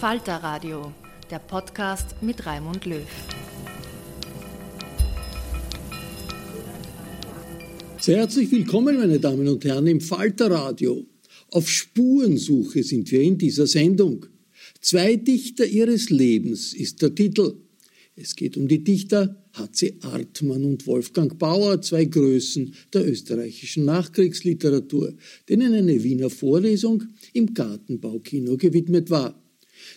Falter Radio, der Podcast mit Raimund Löw. Sehr herzlich willkommen, meine Damen und Herren, im Falter Radio. Auf Spurensuche sind wir in dieser Sendung. Zwei Dichter ihres Lebens ist der Titel. Es geht um die Dichter H.C. Artmann und Wolfgang Bauer, zwei Größen der österreichischen Nachkriegsliteratur, denen eine Wiener Vorlesung im Gartenbaukino gewidmet war.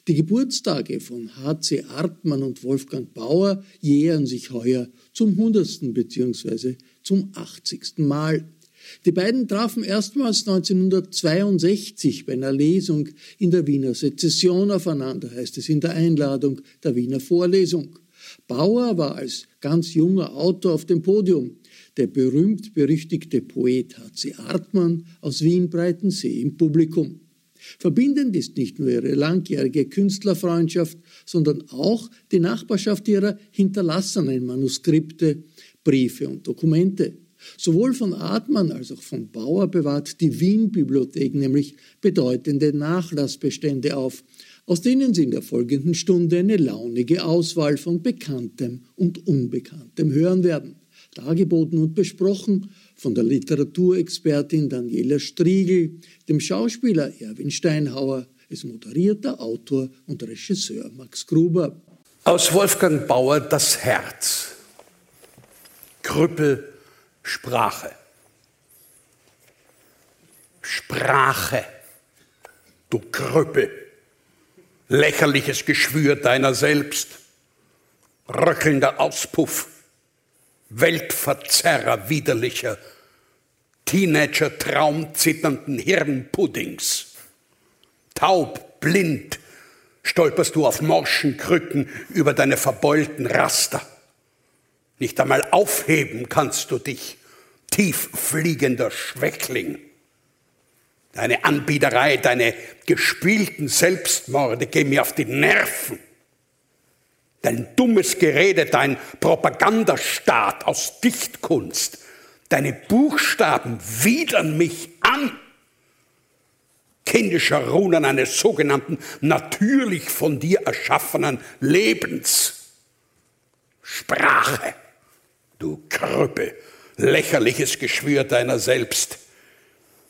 Die Geburtstage von H.C. Artmann und Wolfgang Bauer jähren sich heuer zum 100. bzw. zum 80. Mal. Die beiden trafen erstmals 1962 bei einer Lesung in der Wiener Sezession aufeinander, heißt es in der Einladung der Wiener Vorlesung. Bauer war als ganz junger Autor auf dem Podium. Der berühmt-berüchtigte Poet H.C. Artmann aus Wien-Breitensee im Publikum. Verbindend ist nicht nur ihre langjährige Künstlerfreundschaft, sondern auch die Nachbarschaft ihrer hinterlassenen Manuskripte, Briefe und Dokumente. Sowohl von Artmann als auch von Bauer bewahrt die Wien-Bibliothek nämlich bedeutende Nachlassbestände auf, aus denen Sie in der folgenden Stunde eine launige Auswahl von Bekanntem und Unbekanntem hören werden. Dargeboten und besprochen von der Literaturexpertin Daniela Striegel, dem Schauspieler Erwin Steinhauer, es moderiert der Autor und Regisseur Max Gruber. Aus Wolfgang Bauer das Herz. Krüppel Sprache. Sprache, du Krüppel, lächerliches Geschwür deiner selbst, röckelnder Auspuff, Weltverzerrer widerlicher, Teenager traumzitternden Hirnpuddings. Taub, blind, stolperst du auf morschen Krücken über deine verbeulten Raster. Nicht einmal aufheben kannst du dich, tief fliegender Schwächling. Deine Anbiederei, deine gespielten Selbstmorde gehen mir auf die Nerven. Dein dummes Gerede, dein Propagandastaat aus Dichtkunst, deine Buchstaben widern mich an. Kindischer Runen eines sogenannten natürlich von dir erschaffenen Lebens. Sprache, du Krüppel, lächerliches Geschwür deiner selbst.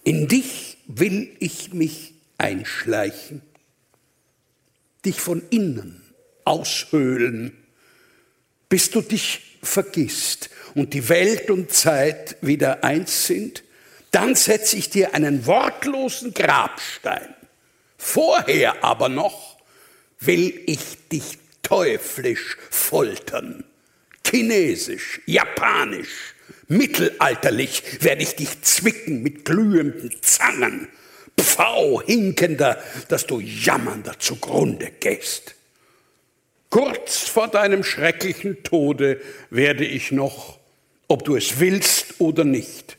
In dich will ich mich einschleichen, dich von innen aushöhlen, bis du dich vergisst und die Welt und Zeit wieder eins sind, dann setze ich dir einen wortlosen Grabstein. Vorher aber noch will ich dich teuflisch foltern. Chinesisch, japanisch, mittelalterlich werde ich dich zwicken mit glühenden Zangen. Pfau, hinkender, dass du jammernder zugrunde gehst. Kurz vor deinem schrecklichen Tode werde ich noch, ob du es willst oder nicht,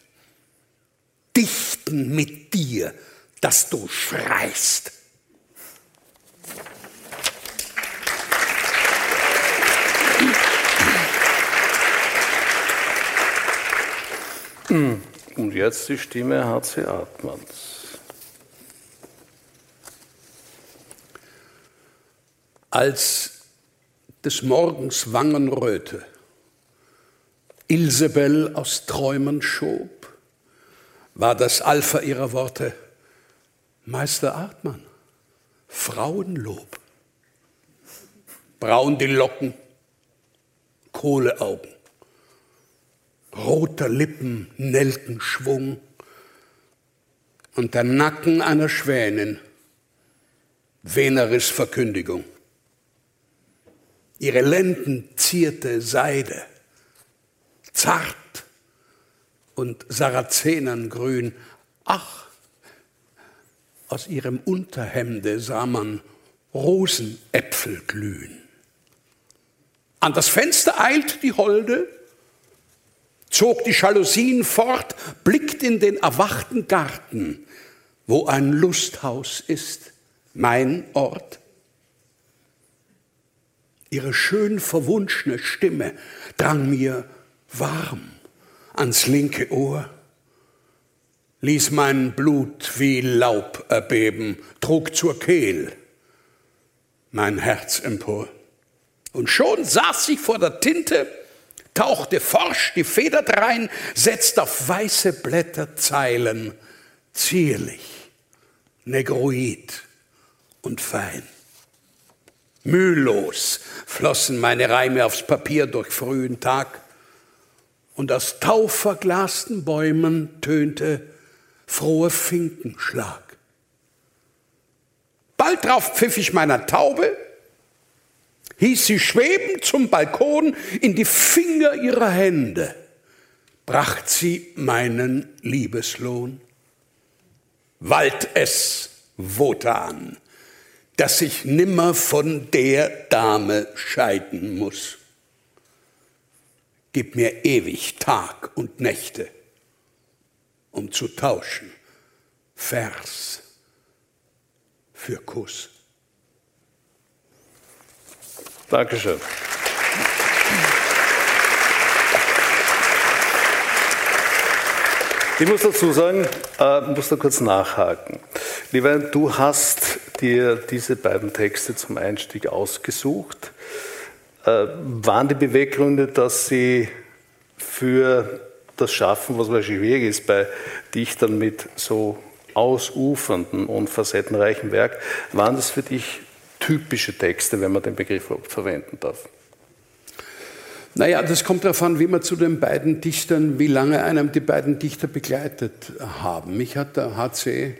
dichten mit dir, dass du schreist. Und jetzt die Stimme H.C. Artmanns. Als des Morgens Wangenröte Ilsebel aus Träumen schob, war das Alpha ihrer Worte? Meister Artmann, Frauenlob. Braun die Locken, Kohleaugen, roter Lippen, Nelkenschwung und der Nacken einer Schwänin, Veneris Verkündigung. Ihre Lenden zierte Seide, zart und Sarazenengrün. Ach, aus ihrem Unterhemde sah man Rosenäpfel glühen. An das Fenster eilt die Holde, zog die Jalousien fort, blickt in den erwachten Garten, wo ein Lusthaus ist, mein Ort. Ihre schön verwunschene Stimme drang mir warm ans linke Ohr, ließ mein Blut wie Laub erbeben, trug zur Kehl mein Herz empor. Und schon saß sie vor der Tinte, tauchte forsch die Feder drein, setzt auf weiße Blätter Zeilen, zierlich, negroid und fein. Mühelos flossen meine Reime aufs Papier durch frühen Tag, und aus tauverglasten Bäumen tönte froher Finkenschlag. Bald drauf pfiff ich meiner Taube, hieß sie schweben zum Balkon in die Finger ihrer Hände, bracht sie meinen Liebeslohn. Wald es, Wotan, dass ich nimmer von der Dame scheiden muss. Gib mir ewig Tag und Nächte, um zu tauschen, Vers für Kuss. Dankeschön. Ich muss dazu sagen, äh, muss da kurz nachhaken. Lieber, du hast dir diese beiden Texte zum Einstieg ausgesucht. Äh, waren die Beweggründe, dass sie für das Schaffen, was wahrscheinlich schwierig ist bei Dichtern mit so ausufernden und facettenreichen Werk, waren das für dich typische Texte, wenn man den Begriff verwenden darf? Naja, das kommt darauf an, wie man zu den beiden Dichtern, wie lange einem die beiden Dichter begleitet haben. Mich hat der HC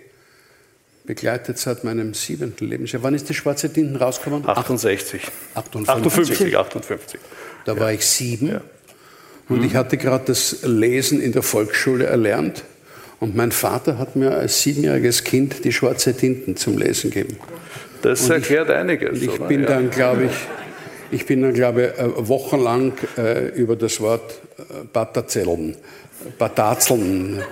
begleitet seit meinem siebenten Lebensjahr. Wann ist die Schwarze Tinten rausgekommen? 68. 58. 58, 58. Da war ich sieben. Ja. Und ich hatte gerade das Lesen in der Volksschule erlernt. Und mein Vater hat mir als siebenjähriges Kind die Schwarze Tinten zum Lesen gegeben. Das und erklärt ich, einiges. Ich oder? bin dann, glaube ich, ich bin dann, glaube ich, äh, wochenlang äh, über das Wort äh, Batazeln, Batazeln,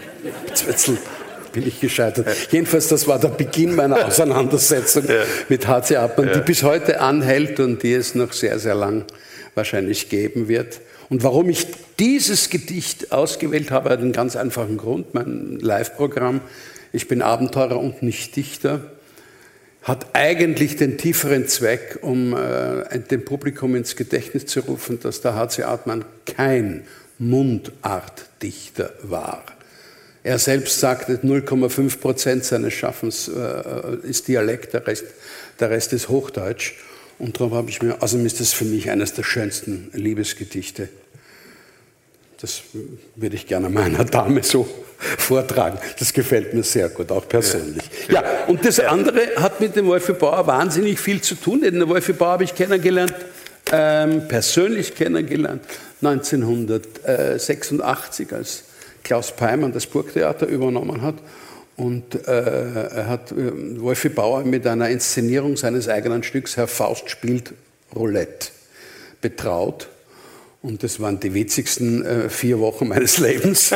bin ich gescheitert. Ja. Jedenfalls, das war der Beginn meiner Auseinandersetzung ja. mit H.C. Abmann, ja. die bis heute anhält und die es noch sehr, sehr lang wahrscheinlich geben wird. Und warum ich dieses Gedicht ausgewählt habe, hat einen ganz einfachen Grund. Mein Live-Programm, ich bin Abenteurer und nicht Dichter, hat eigentlich den tieferen Zweck, um äh, dem Publikum ins Gedächtnis zu rufen, dass der H.C. Artmann kein Mundartdichter war. Er selbst sagte, 0,5 Prozent seines Schaffens äh, ist Dialekt, der Rest, der Rest ist Hochdeutsch. Und darum habe ich mir, also ist das für mich eines der schönsten Liebesgedichte, Das würde ich gerne meiner Dame so vortragen. Das gefällt mir sehr gut, auch persönlich. Ja, und das andere hat mit dem Wolfi Bauer wahnsinnig viel zu tun. Den Wolfi Bauer habe ich kennengelernt, ähm, persönlich kennengelernt, 1986, als Klaus Peimann das Burgtheater übernommen hat. Und äh, er hat äh, Wolfi Bauer mit einer Inszenierung seines eigenen Stücks Herr Faust spielt Roulette betraut. Und das waren die witzigsten äh, vier Wochen meines Lebens.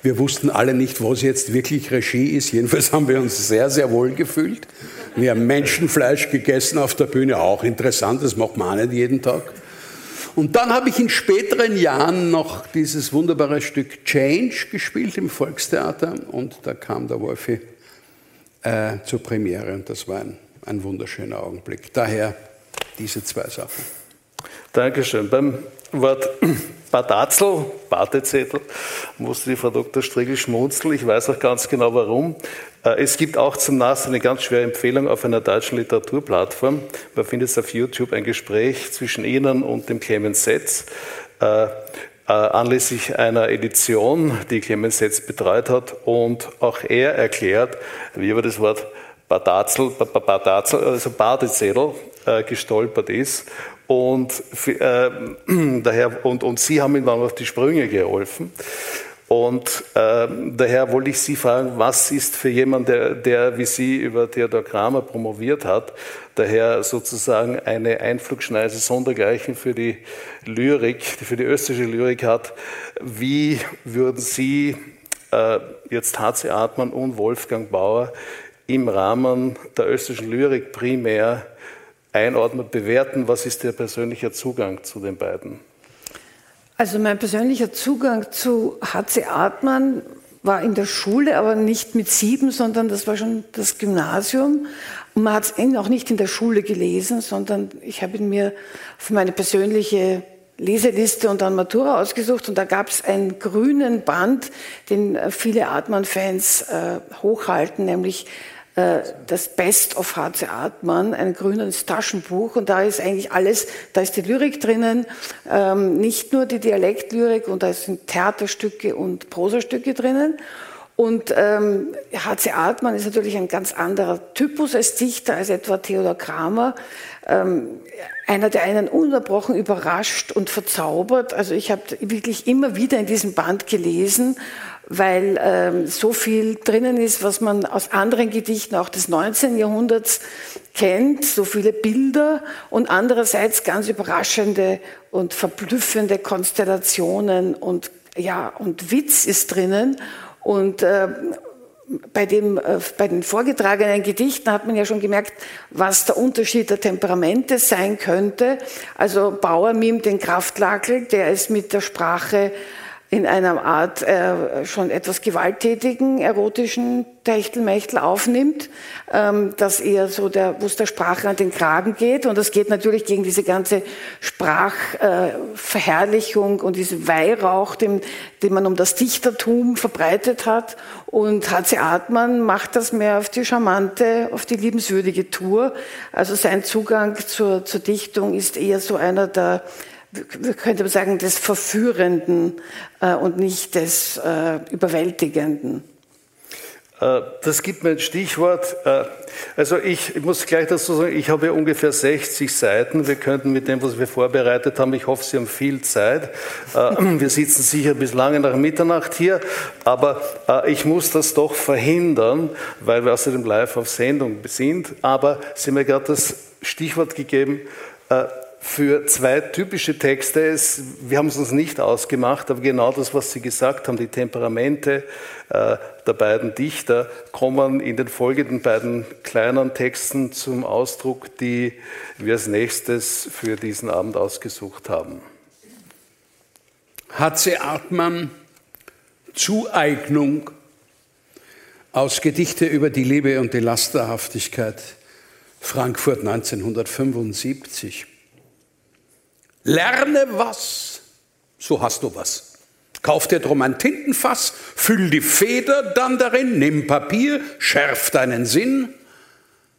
Wir wussten alle nicht, was jetzt wirklich Regie ist. Jedenfalls haben wir uns sehr, sehr wohl gefühlt. Wir haben Menschenfleisch gegessen auf der Bühne, auch interessant, das macht man auch nicht jeden Tag. Und dann habe ich in späteren Jahren noch dieses wunderbare Stück Change gespielt im Volkstheater und da kam der Wolfi äh, zur Premiere und das war ein, ein wunderschöner Augenblick. Daher diese zwei Sachen. Dankeschön. Beim Wort Badatzel, Badezettel, musste die Frau Dr. Striegel schmunzeln. Ich weiß auch ganz genau warum. Äh, es gibt auch zum Nachsehen eine ganz schwere Empfehlung auf einer deutschen Literaturplattform. Man findet auf YouTube ein Gespräch zwischen Ihnen und dem Clemens Setz äh, äh, anlässlich einer Edition, die Clemens Setz betreut hat. Und auch er erklärt, wie über das Wort Badazel, Badazel also Badezettel gestolpert ist und, äh, daher, und, und Sie haben ihm dann auf die Sprünge geholfen. Und äh, daher wollte ich Sie fragen, was ist für jemanden, der, der wie Sie über Theodor Kramer promoviert hat, daher sozusagen eine Einflugschneise sondergleichen für die Lyrik, für die österreichische Lyrik hat, wie würden Sie äh, jetzt H.C. Artmann und Wolfgang Bauer im Rahmen der österreichischen Lyrik primär einordnen, bewerten? Was ist Ihr persönlicher Zugang zu den beiden? Also mein persönlicher Zugang zu H.C. Artmann war in der Schule, aber nicht mit sieben, sondern das war schon das Gymnasium. Und man hat ihn auch nicht in der Schule gelesen, sondern ich habe ihn mir für meine persönliche Leseliste und dann Matura ausgesucht und da gab es einen grünen Band, den viele Artmann-Fans äh, hochhalten, nämlich äh, das Best of H.C. Artmann, ein grünes Taschenbuch und da ist eigentlich alles, da ist die Lyrik drinnen, ähm, nicht nur die Dialektlyrik und da sind Theaterstücke und Prosastücke drinnen. Und ähm, H.C. Artmann ist natürlich ein ganz anderer Typus als Dichter als etwa Theodor Kramer. Ähm, einer, der einen ununterbrochen überrascht und verzaubert. Also ich habe wirklich immer wieder in diesem Band gelesen weil ähm, so viel drinnen ist, was man aus anderen Gedichten auch des 19. Jahrhunderts kennt, so viele Bilder und andererseits ganz überraschende und verblüffende Konstellationen und ja und Witz ist drinnen und äh, bei, dem, äh, bei den vorgetragenen Gedichten hat man ja schon gemerkt, was der Unterschied der Temperamente sein könnte. Also Bauer mimt den Kraftlakel, der ist mit der Sprache in einer Art äh, schon etwas gewalttätigen, erotischen Techtelmechtel aufnimmt, ähm, dass eher so der, wo es der Sprache an den Kragen geht. Und das geht natürlich gegen diese ganze Sprachverherrlichung äh, und diesen Weihrauch, den, den man um das Dichtertum verbreitet hat. Und H.C. Artmann macht das mehr auf die charmante, auf die liebenswürdige Tour. Also sein Zugang zur, zur Dichtung ist eher so einer der könnte man sagen, des Verführenden äh, und nicht des äh, Überwältigenden. Äh, das gibt mir ein Stichwort. Äh, also ich, ich, muss gleich dazu sagen, ich habe ungefähr 60 Seiten. Wir könnten mit dem, was wir vorbereitet haben, ich hoffe, Sie haben viel Zeit. Äh, wir sitzen sicher bis lange nach Mitternacht hier, aber ich muss das doch verhindern, weil wir außerdem live auf Sendung sind. Aber Sie haben mir gerade das Stichwort gegeben, für zwei typische Texte ist, wir haben es uns nicht ausgemacht, aber genau das, was Sie gesagt haben, die Temperamente äh, der beiden Dichter kommen in den folgenden beiden kleinen Texten zum Ausdruck, die wir als nächstes für diesen Abend ausgesucht haben. H.C. Artmann, Zueignung aus Gedichte über die Liebe und die Lasterhaftigkeit, Frankfurt 1975. Lerne was, so hast du was. Kauf dir drum ein Tintenfass, füll die Feder dann darin, nimm Papier, schärf deinen Sinn.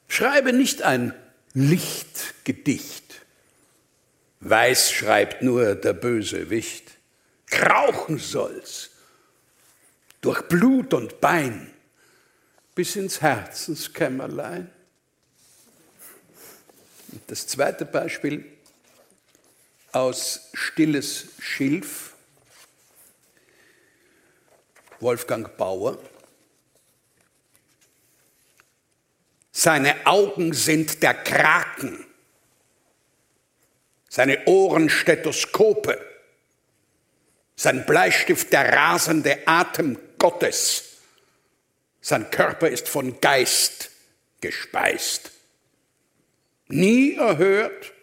Schreibe nicht ein Lichtgedicht. Weiß schreibt nur der böse Wicht. krauchen soll's durch Blut und Bein bis ins Herzenskämmerlein. Das zweite Beispiel aus Stilles Schilf, Wolfgang Bauer. Seine Augen sind der Kraken, seine Ohren Stethoskope, sein Bleistift der rasende Atem Gottes, sein Körper ist von Geist gespeist. Nie erhört,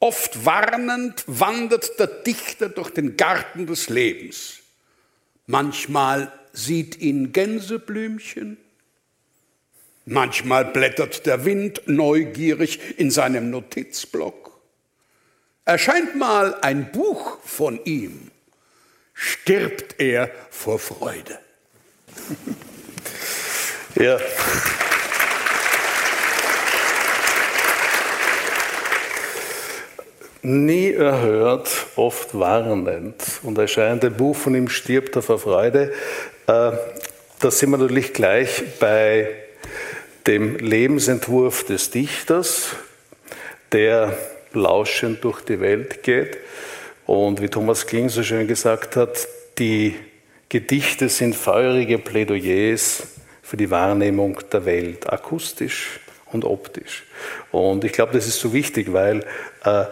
oft warnend wandert der Dichter durch den Garten des Lebens. Manchmal sieht ihn Gänseblümchen, manchmal blättert der Wind neugierig in seinem Notizblock. Erscheint mal ein Buch von ihm, stirbt er vor Freude. ja. Nie erhört, oft warnend und erscheint ein Buch von ihm stirbt er vor Freude. Äh, da sind wir natürlich gleich bei dem Lebensentwurf des Dichters, der lauschend durch die Welt geht. Und wie Thomas Kling so schön gesagt hat, die Gedichte sind feurige Plädoyers für die Wahrnehmung der Welt, akustisch und optisch. Und ich glaube, das ist so wichtig, weil äh,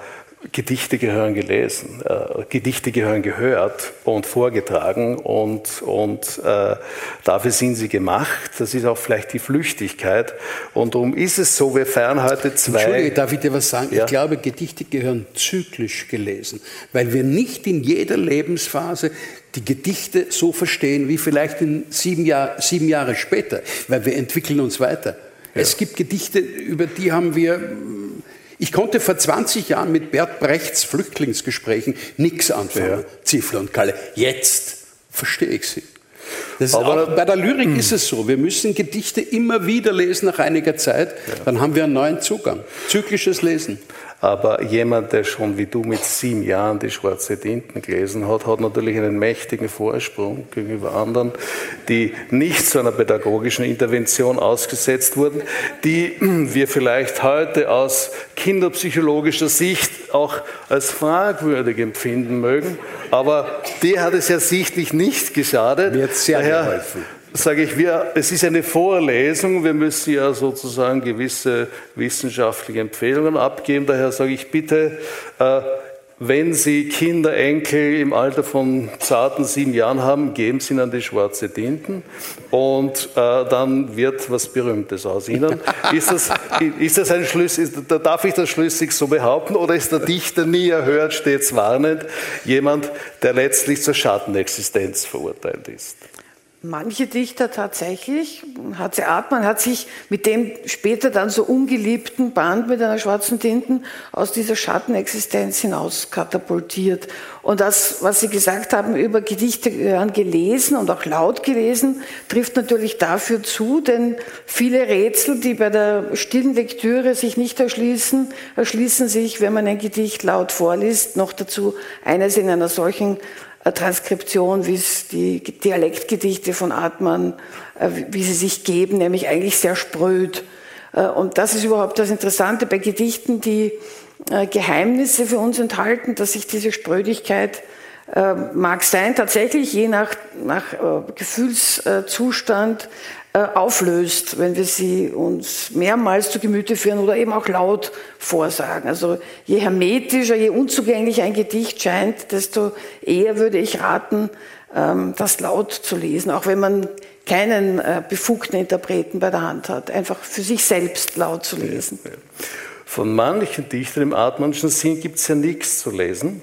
Gedichte gehören gelesen, äh, Gedichte gehören gehört und vorgetragen und, und äh, dafür sind sie gemacht. Das ist auch vielleicht die Flüchtigkeit. Und darum ist es so, wir feiern heute zwei. Entschuldige, darf ich dir was sagen? Ja? Ich glaube, Gedichte gehören zyklisch gelesen, weil wir nicht in jeder Lebensphase die Gedichte so verstehen wie vielleicht in sieben, Jahr, sieben Jahre später, weil wir entwickeln uns weiter. Ja. Es gibt Gedichte, über die haben wir ich konnte vor 20 Jahren mit Bert Brechts Flüchtlingsgesprächen nichts anfangen, ja. Ziffler und Kalle. Jetzt verstehe ich sie. Aber bei der Lyrik mh. ist es so, wir müssen Gedichte immer wieder lesen nach einiger Zeit, ja. dann haben wir einen neuen Zugang. Zyklisches Lesen. Aber jemand, der schon wie du mit sieben Jahren die Schwarze Tinten gelesen hat, hat natürlich einen mächtigen Vorsprung gegenüber anderen, die nicht zu einer pädagogischen Intervention ausgesetzt wurden, die wir vielleicht heute aus kinderpsychologischer Sicht auch als fragwürdig empfinden mögen. Aber dir hat es ja sichtlich nicht geschadet. Mir hat sehr Daher, geholfen sage ich, wir, es ist eine Vorlesung, wir müssen ja sozusagen gewisse wissenschaftliche Empfehlungen abgeben. Daher sage ich bitte, äh, wenn Sie Kinder, Enkel im Alter von zarten sieben Jahren haben, geben Sie ihnen an die schwarze Tinten und äh, dann wird was Berühmtes aus Ihnen. Ist das, ist das ein Schlüssel, ist, darf ich das schlüssig so behaupten oder ist der Dichter nie erhört, stets warnend, jemand, der letztlich zur Schattenexistenz verurteilt ist? Manche Dichter tatsächlich. H.C. Artmann hat sich mit dem später dann so ungeliebten Band mit einer schwarzen Tinten aus dieser Schattenexistenz hinaus katapultiert. Und das, was Sie gesagt haben über Gedichte gehören gelesen und auch laut gelesen, trifft natürlich dafür zu, denn viele Rätsel, die bei der stillen Lektüre sich nicht erschließen, erschließen sich, wenn man ein Gedicht laut vorliest, noch dazu eines in einer solchen Transkription, wie es die Dialektgedichte von Artmann, äh, wie sie sich geben, nämlich eigentlich sehr spröd. Äh, und das ist überhaupt das Interessante bei Gedichten, die äh, Geheimnisse für uns enthalten, dass sich diese Sprödigkeit mag sein, tatsächlich je nach, nach Gefühlszustand auflöst, wenn wir sie uns mehrmals zu Gemüte führen oder eben auch laut vorsagen. Also je hermetischer, je unzugänglicher ein Gedicht scheint, desto eher würde ich raten, ähm, das laut zu lesen, auch wenn man keinen äh, befugten Interpreten bei der Hand hat, einfach für sich selbst laut zu lesen. Von manchen Dichtern im Artmannschen Sinn gibt es ja nichts zu lesen,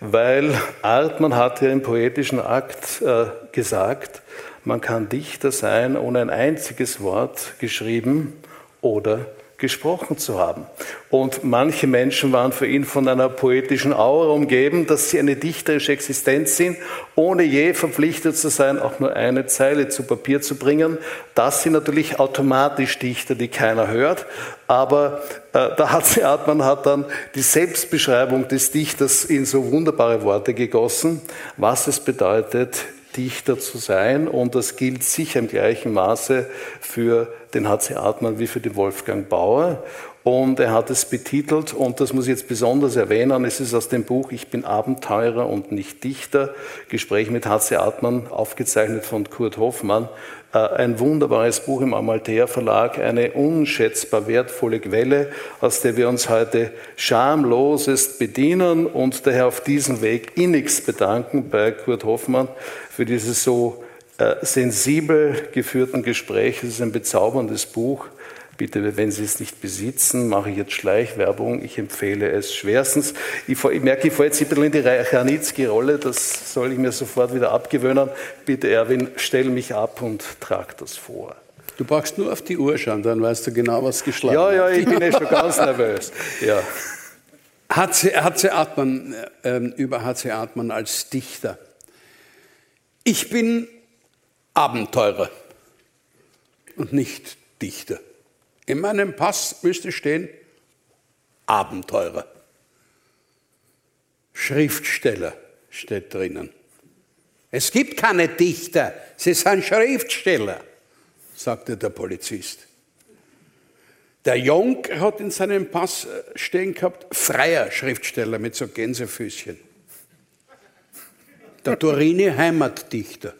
weil Artmann hat ja im poetischen Akt äh, gesagt, man kann Dichter sein, ohne ein einziges Wort geschrieben oder gesprochen zu haben. Und manche Menschen waren für ihn von einer poetischen Aura umgeben, dass sie eine dichterische Existenz sind, ohne je verpflichtet zu sein, auch nur eine Zeile zu Papier zu bringen. Das sind natürlich automatisch Dichter, die keiner hört. Aber äh, der H.C. Artmann hat dann die Selbstbeschreibung des Dichters in so wunderbare Worte gegossen, was es bedeutet, Dichter zu sein. Und das gilt sicher im gleichen Maße für den H.C. Artmann wie für den Wolfgang Bauer. Und er hat es betitelt, und das muss ich jetzt besonders erwähnen, es ist aus dem Buch Ich bin Abenteurer und nicht Dichter, Gespräch mit H.C. Artmann, aufgezeichnet von Kurt Hoffmann, ein wunderbares Buch im Amalthea Verlag, eine unschätzbar wertvolle Quelle, aus der wir uns heute schamlosest bedienen und daher auf diesem Weg innigst bedanken bei Kurt Hoffmann für dieses so äh, sensibel geführten Gespräch. Es ist ein bezauberndes Buch. Bitte, wenn Sie es nicht besitzen, mache ich jetzt Schleichwerbung. Ich empfehle es schwerstens. Ich, ich merke, ich falle jetzt ein bisschen in die Ranitzky-Rolle. Das soll ich mir sofort wieder abgewöhnen. Bitte, Erwin, stell mich ab und trag das vor. Du brauchst nur auf die Uhr schauen, dann weißt du genau, was geschlagen Ja, ja, ich bin ja schon ganz nervös. Ja. H.C. Artmann, äh, über H.C. Artmann als Dichter. Ich bin Abenteurer und nicht Dichter. In meinem Pass müsste stehen Abenteurer. Schriftsteller steht drinnen. Es gibt keine Dichter, sie sind Schriftsteller, sagte der Polizist. Der Jung hat in seinem Pass stehen gehabt, freier Schriftsteller mit so Gänsefüßchen. Der Turini Heimatdichter.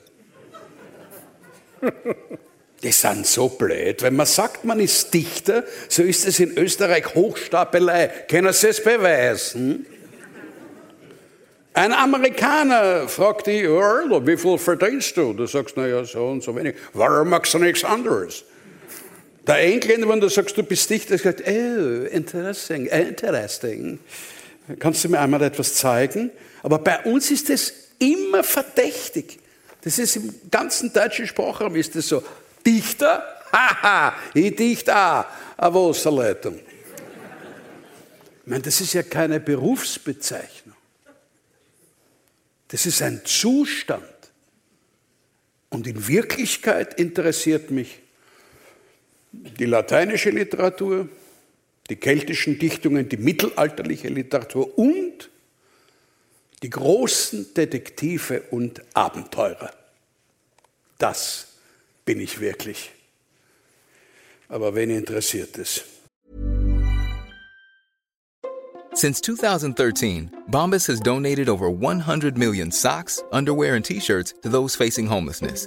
Die sind so blöd. Wenn man sagt, man ist Dichter, so ist es in Österreich Hochstapelei. Können Sie es beweisen? Ein Amerikaner fragt dich, wie viel verdienst du? Du sagst, naja, so und so wenig. Warum machst du nichts anderes? Der Engländer, wenn du sagst, du bist Dichter, sagt, oh, interesting, interesting. Kannst du mir einmal etwas zeigen? Aber bei uns ist es immer verdächtig. Das ist im ganzen deutschen Sprachraum ist es so. Dichter, haha, ich dichte auch eine Wasserleitung. Ich meine, das ist ja keine Berufsbezeichnung. Das ist ein Zustand. Und in Wirklichkeit interessiert mich die lateinische Literatur, die keltischen Dichtungen, die mittelalterliche Literatur und die großen Detektive und Abenteurer. Das bin ich wirklich. Aber wen interessiert es? Since 2013, Bombas has donated over 100 million socks, underwear, and t-shirts to those facing homelessness.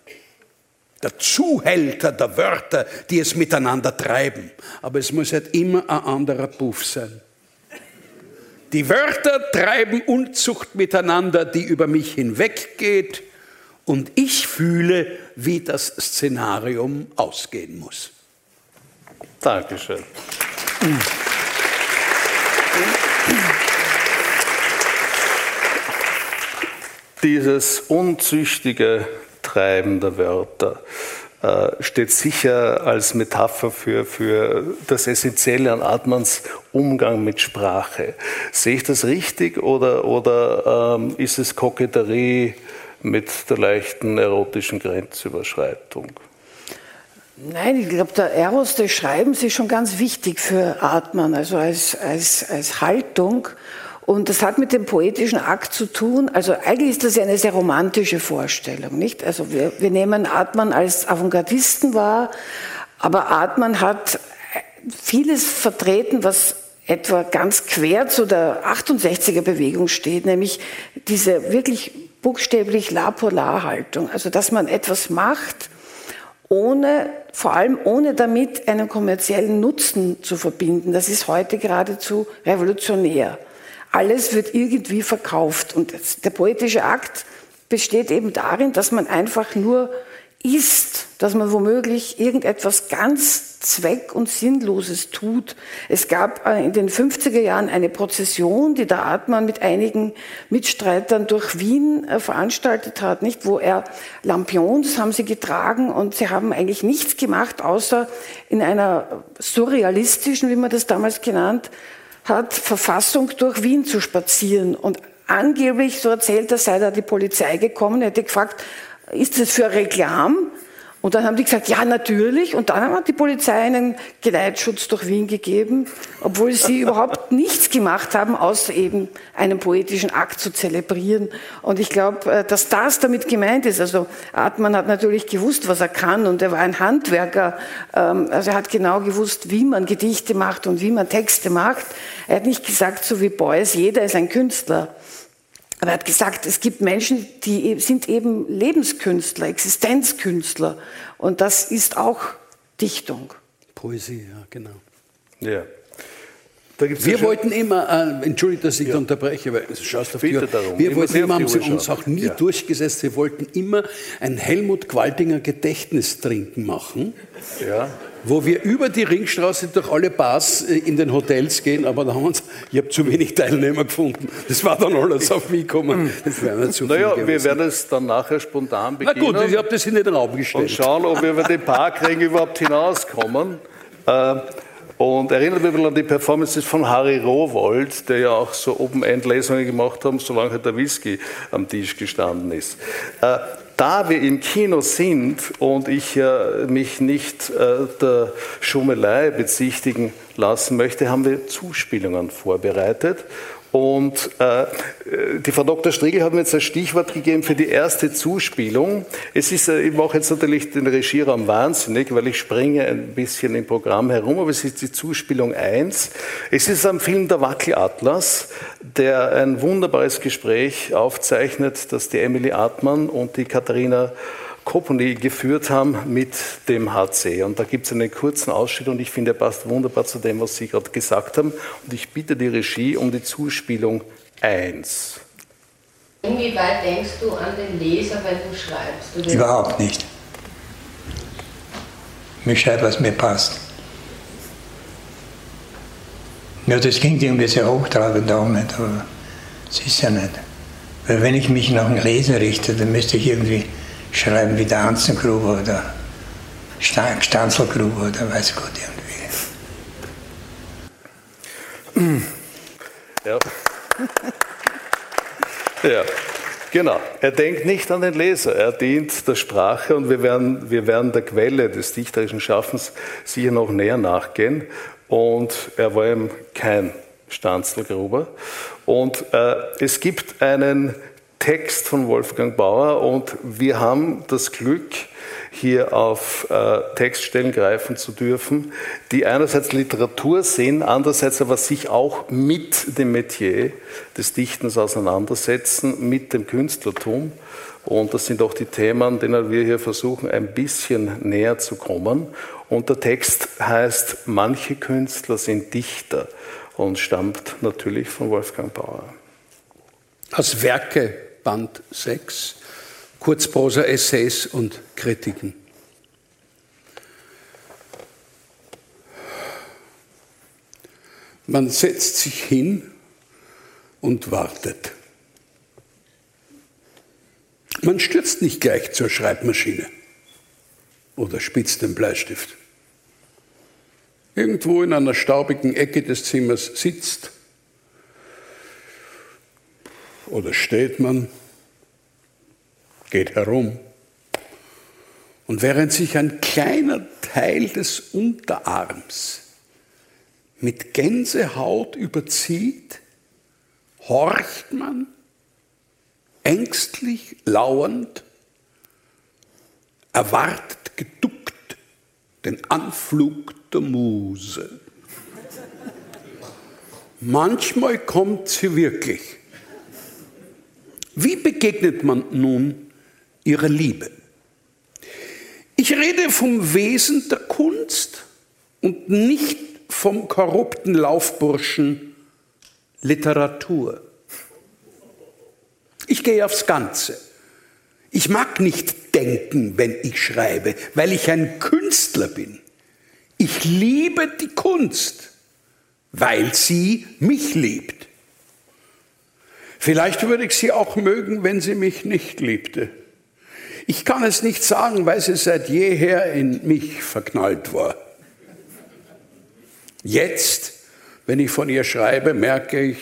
der Zuhälter der Wörter, die es miteinander treiben. Aber es muss halt immer ein anderer Puff sein. Die Wörter treiben Unzucht miteinander, die über mich hinweggeht, und ich fühle, wie das Szenarium ausgehen muss. Dankeschön. Dieses unzüchtige Treiben der Wörter äh, steht sicher als Metapher für, für das Essentielle an Atmans Umgang mit Sprache. Sehe ich das richtig oder, oder ähm, ist es Koketterie mit der leichten erotischen Grenzüberschreitung? Nein, ich glaube, der Eros des Schreibens ist schon ganz wichtig für Atman, also als, als, als Haltung. Und das hat mit dem poetischen Akt zu tun. Also eigentlich ist das ja eine sehr romantische Vorstellung, nicht? Also wir, wir nehmen Atman als Avantgardisten wahr, aber Atman hat vieles vertreten, was etwa ganz quer zu der 68er Bewegung steht, nämlich diese wirklich buchstäblich La Polar Haltung. Also, dass man etwas macht, ohne, vor allem ohne damit einen kommerziellen Nutzen zu verbinden. Das ist heute geradezu revolutionär. Alles wird irgendwie verkauft und der poetische Akt besteht eben darin, dass man einfach nur ist, dass man womöglich irgendetwas ganz zweck- und sinnloses tut. Es gab äh, in den 50er Jahren eine Prozession, die der Artmann mit einigen Mitstreitern durch Wien äh, veranstaltet hat, nicht, wo er Lampions haben sie getragen und sie haben eigentlich nichts gemacht, außer in einer surrealistischen, wie man das damals genannt hat, Verfassung durch Wien zu spazieren und angeblich, so erzählt er, sei da die Polizei gekommen, hätte gefragt, ist das für Reklam? Und dann haben die gesagt, ja, natürlich. Und dann hat die Polizei einen Geleitschutz durch Wien gegeben, obwohl sie überhaupt nichts gemacht haben, außer eben einen poetischen Akt zu zelebrieren. Und ich glaube, äh, dass das damit gemeint ist. Also Artmann hat natürlich gewusst, was er kann und er war ein Handwerker. Ähm, also er hat genau gewusst, wie man Gedichte macht und wie man Texte macht. Er hat nicht gesagt, so wie Beuys, jeder ist ein Künstler. Aber er hat gesagt, es gibt Menschen, die e-, sind eben Lebenskünstler, Existenzkünstler. Und das ist auch Dichtung. Poesie, ja, genau. Ja. Wir wollten immer, äh, entschuldigt, dass ich ja. unterbreche, weil du schaust auf Bitte die darum. Wir wollten immer, haben sie uns auch nie ja. durchgesetzt, wir wollten immer ein Helmut Qualtinger Gedächtnistrinken machen. Ja wo wir über die Ringstraße durch alle Bars äh, in den Hotels gehen, aber da haben wir uns, ich habe zu wenig Teilnehmer gefunden. Das war dann alles auf mich gekommen. Das wäre naja, wir werden es dann nachher spontan beginnen. Na gut, ich habe das in den Raum gestellt. Und schauen, ob wir über den Parkring überhaupt hinauskommen. Äh, und erinnert mich an die Performances von Harry Rowold, der ja auch so Open-End-Lesungen gemacht hat, solange halt der Whisky am Tisch gestanden ist. Äh, da wir im Kino sind und ich äh, mich nicht äh, der Schummelei bezichtigen lassen möchte, haben wir Zuspielungen vorbereitet. Und äh, die Frau Dr. Striegel hat mir jetzt ein Stichwort gegeben für die erste Zuspielung. Es ist, äh, ich mache jetzt natürlich den Regieraum wahnsinnig, weil ich springe ein bisschen im Programm herum, aber es ist die Zuspielung 1. Es ist am Film Der Wackelatlas, der ein wunderbares Gespräch aufzeichnet, das die Emily Artmann und die Katharina Kopony geführt haben mit dem HC. Und da gibt es einen kurzen Ausschnitt und ich finde, er passt wunderbar zu dem, was Sie gerade gesagt haben. Und ich bitte die Regie um die Zuspielung 1. Inwieweit denkst du an den Leser, wenn du schreibst? Du Überhaupt nicht. Mich schreibt, was mir passt. Ja, das klingt irgendwie sehr hochtrabend auch nicht, aber es ist ja nicht. Weil wenn ich mich nach einem Leser richte, dann müsste ich irgendwie schreiben wie der Hanzengruber oder Stanzelgruber oder weiß Gott irgendwie. Ja. ja, genau. Er denkt nicht an den Leser, er dient der Sprache und wir werden, wir werden der Quelle des dichterischen Schaffens sicher noch näher nachgehen. Und er war eben kein Stanzelgruber. Und äh, es gibt einen Text von Wolfgang Bauer und wir haben das Glück, hier auf äh, Textstellen greifen zu dürfen, die einerseits Literatur sind, andererseits aber sich auch mit dem Metier des Dichtens auseinandersetzen, mit dem Künstlertum. Und das sind auch die Themen, denen wir hier versuchen, ein bisschen näher zu kommen. Und der Text heißt, manche Künstler sind Dichter und stammt natürlich von Wolfgang Bauer. Aus Werke Band 6, Kurzprosa, Essays und Kritiken. Man setzt sich hin und wartet. Man stürzt nicht gleich zur Schreibmaschine oder spitzt den Bleistift. Irgendwo in einer staubigen Ecke des Zimmers sitzt oder steht man, geht herum. Und während sich ein kleiner Teil des Unterarms mit Gänsehaut überzieht, horcht man ängstlich lauernd, erwartet geduckt den Anflug der Muse. Manchmal kommt sie wirklich. Wie begegnet man nun ihrer Liebe? Ich rede vom Wesen der Kunst und nicht vom korrupten Laufburschen Literatur. Ich gehe aufs Ganze. Ich mag nicht denken, wenn ich schreibe, weil ich ein Künstler bin. Ich liebe die Kunst, weil sie mich liebt. Vielleicht würde ich sie auch mögen, wenn sie mich nicht liebte. Ich kann es nicht sagen, weil sie seit jeher in mich verknallt war. Jetzt, wenn ich von ihr schreibe, merke ich,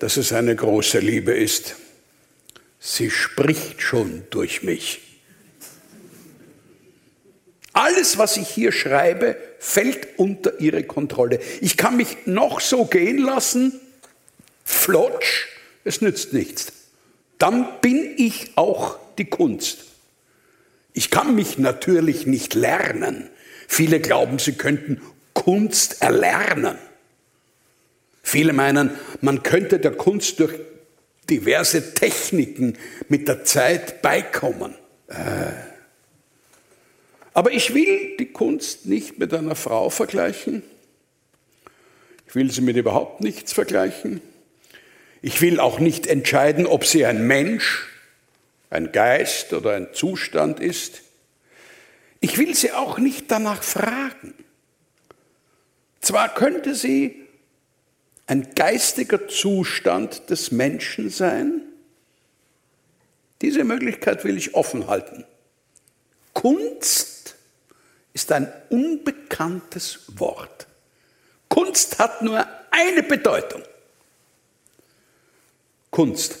dass es eine große Liebe ist. Sie spricht schon durch mich. Alles, was ich hier schreibe, fällt unter ihre Kontrolle. Ich kann mich noch so gehen lassen, flotsch, es nützt nichts. Dann bin ich auch die Kunst. Ich kann mich natürlich nicht lernen. Viele glauben, sie könnten Kunst erlernen. Viele meinen, man könnte der Kunst durch diverse Techniken mit der Zeit beikommen. Äh. Aber ich will die Kunst nicht mit einer Frau vergleichen. Ich will sie mit überhaupt nichts vergleichen. Ich will auch nicht entscheiden, ob sie ein Mensch, ein Geist oder ein Zustand ist. Ich will sie auch nicht danach fragen. Zwar könnte sie ein geistiger Zustand des Menschen sein, diese Möglichkeit will ich offen halten. Kunst ist ein unbekanntes Wort. Kunst hat nur eine Bedeutung. Kunst.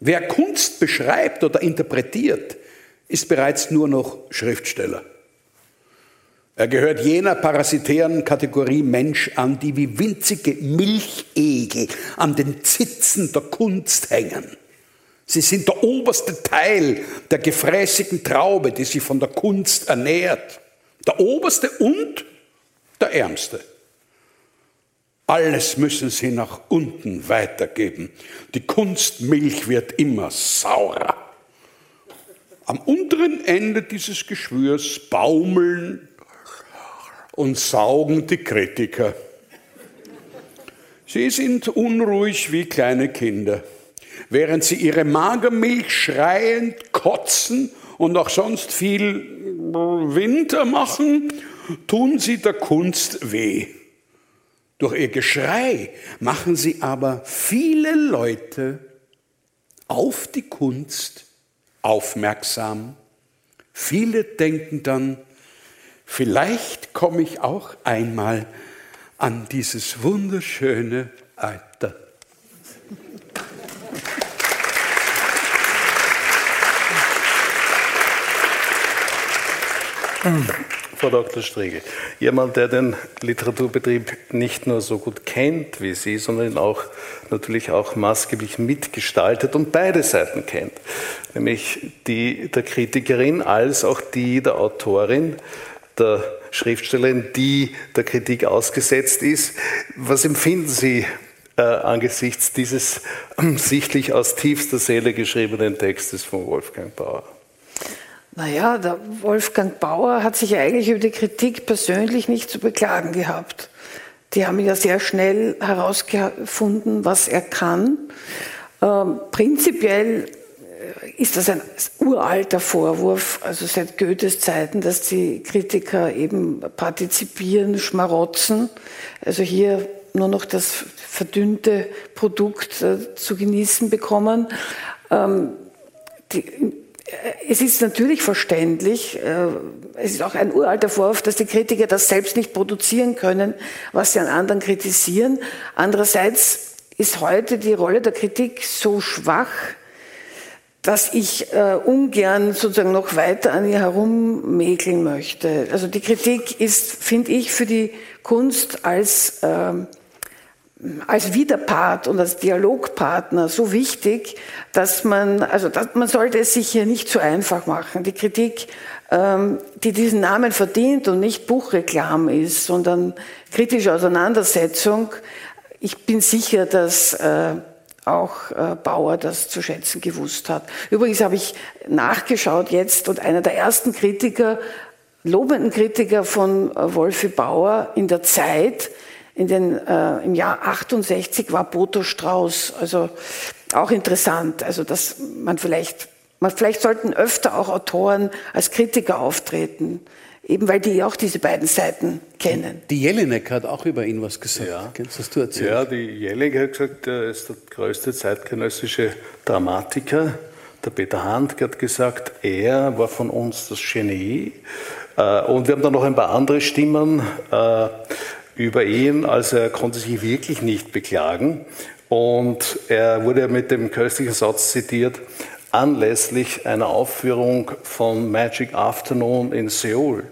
Wer Kunst beschreibt oder interpretiert, ist bereits nur noch Schriftsteller. Er gehört jener parasitären Kategorie Mensch an, die wie winzige Milchegel an den Zitzen der Kunst hängen. Sie sind der oberste Teil der gefräßigen Traube, die sich von der Kunst ernährt. Der oberste und der ärmste. Alles müssen sie nach unten weitergeben. Die Kunstmilch wird immer saurer. Am unteren Ende dieses Geschwürs baumeln und saugen die Kritiker. Sie sind unruhig wie kleine Kinder. Während sie ihre Magermilch schreiend kotzen und auch sonst viel Winter machen, tun sie der Kunst weh. Durch ihr Geschrei machen sie aber viele Leute auf die Kunst aufmerksam. Viele denken dann, vielleicht komme ich auch einmal an dieses wunderschöne Alter. Frau Dr. Striegel, jemand, der den Literaturbetrieb nicht nur so gut kennt wie Sie, sondern ihn auch natürlich auch maßgeblich mitgestaltet und beide Seiten kennt, nämlich die der Kritikerin als auch die der Autorin, der Schriftstellerin, die der Kritik ausgesetzt ist. Was empfinden Sie äh, angesichts dieses äh, sichtlich aus tiefster Seele geschriebenen Textes von Wolfgang Bauer? Naja, der Wolfgang Bauer hat sich eigentlich über die Kritik persönlich nicht zu beklagen gehabt. Die haben ja sehr schnell herausgefunden, was er kann. Ähm, prinzipiell äh, ist das ein uralter Vorwurf, also seit Goethes Zeiten, dass die Kritiker eben partizipieren, schmarotzen. Also hier nur noch das verdünnte Produkt äh, zu genießen bekommen. Ähm, die, es ist natürlich verständlich, äh, es ist auch ein uralter Vorwurf, dass die Kritiker das selbst nicht produzieren können, was sie an anderen kritisieren. Andererseits ist heute die Rolle der Kritik so schwach, dass ich äh, ungern sozusagen noch weiter an ihr herummäkeln möchte. Also die Kritik ist, finde ich, für die Kunst als ähm, als Widerpart und als Dialogpartner so wichtig, dass man, also dass, man sollte es sich hier nicht zu einfach machen. Die Kritik, ähm, die diesen Namen verdient und nicht Buchreklam ist, sondern kritische Auseinandersetzung. Ich bin sicher, dass äh, auch äh, Bauer das zu schätzen gewusst hat. Übrigens habe ich nachgeschaut jetzt und einer der ersten Kritiker, lobenden Kritiker von äh, Wolfi Bauer in der Zeit, in den, äh, im Jahr 68 war Boto Strauß. Also auch interessant, also dass man vielleicht, man vielleicht sollten öfter auch Autoren als Kritiker auftreten. Eben weil die auch diese beiden Seiten kennen. Die Jelinek hat auch über ihn was gesagt. Ja. Kennst das du erzählt? Ja, die Jelinek hat gesagt, er ist der größte zeitgenössische Dramatiker. Der Peter Hand hat gesagt, er war von uns das Genie. Äh, und wir haben dann noch ein paar andere Stimmen äh, über ihn. Also er konnte sich wirklich nicht beklagen. Und er wurde mit dem köstlichen Satz zitiert, anlässlich einer Aufführung von Magic Afternoon in Seoul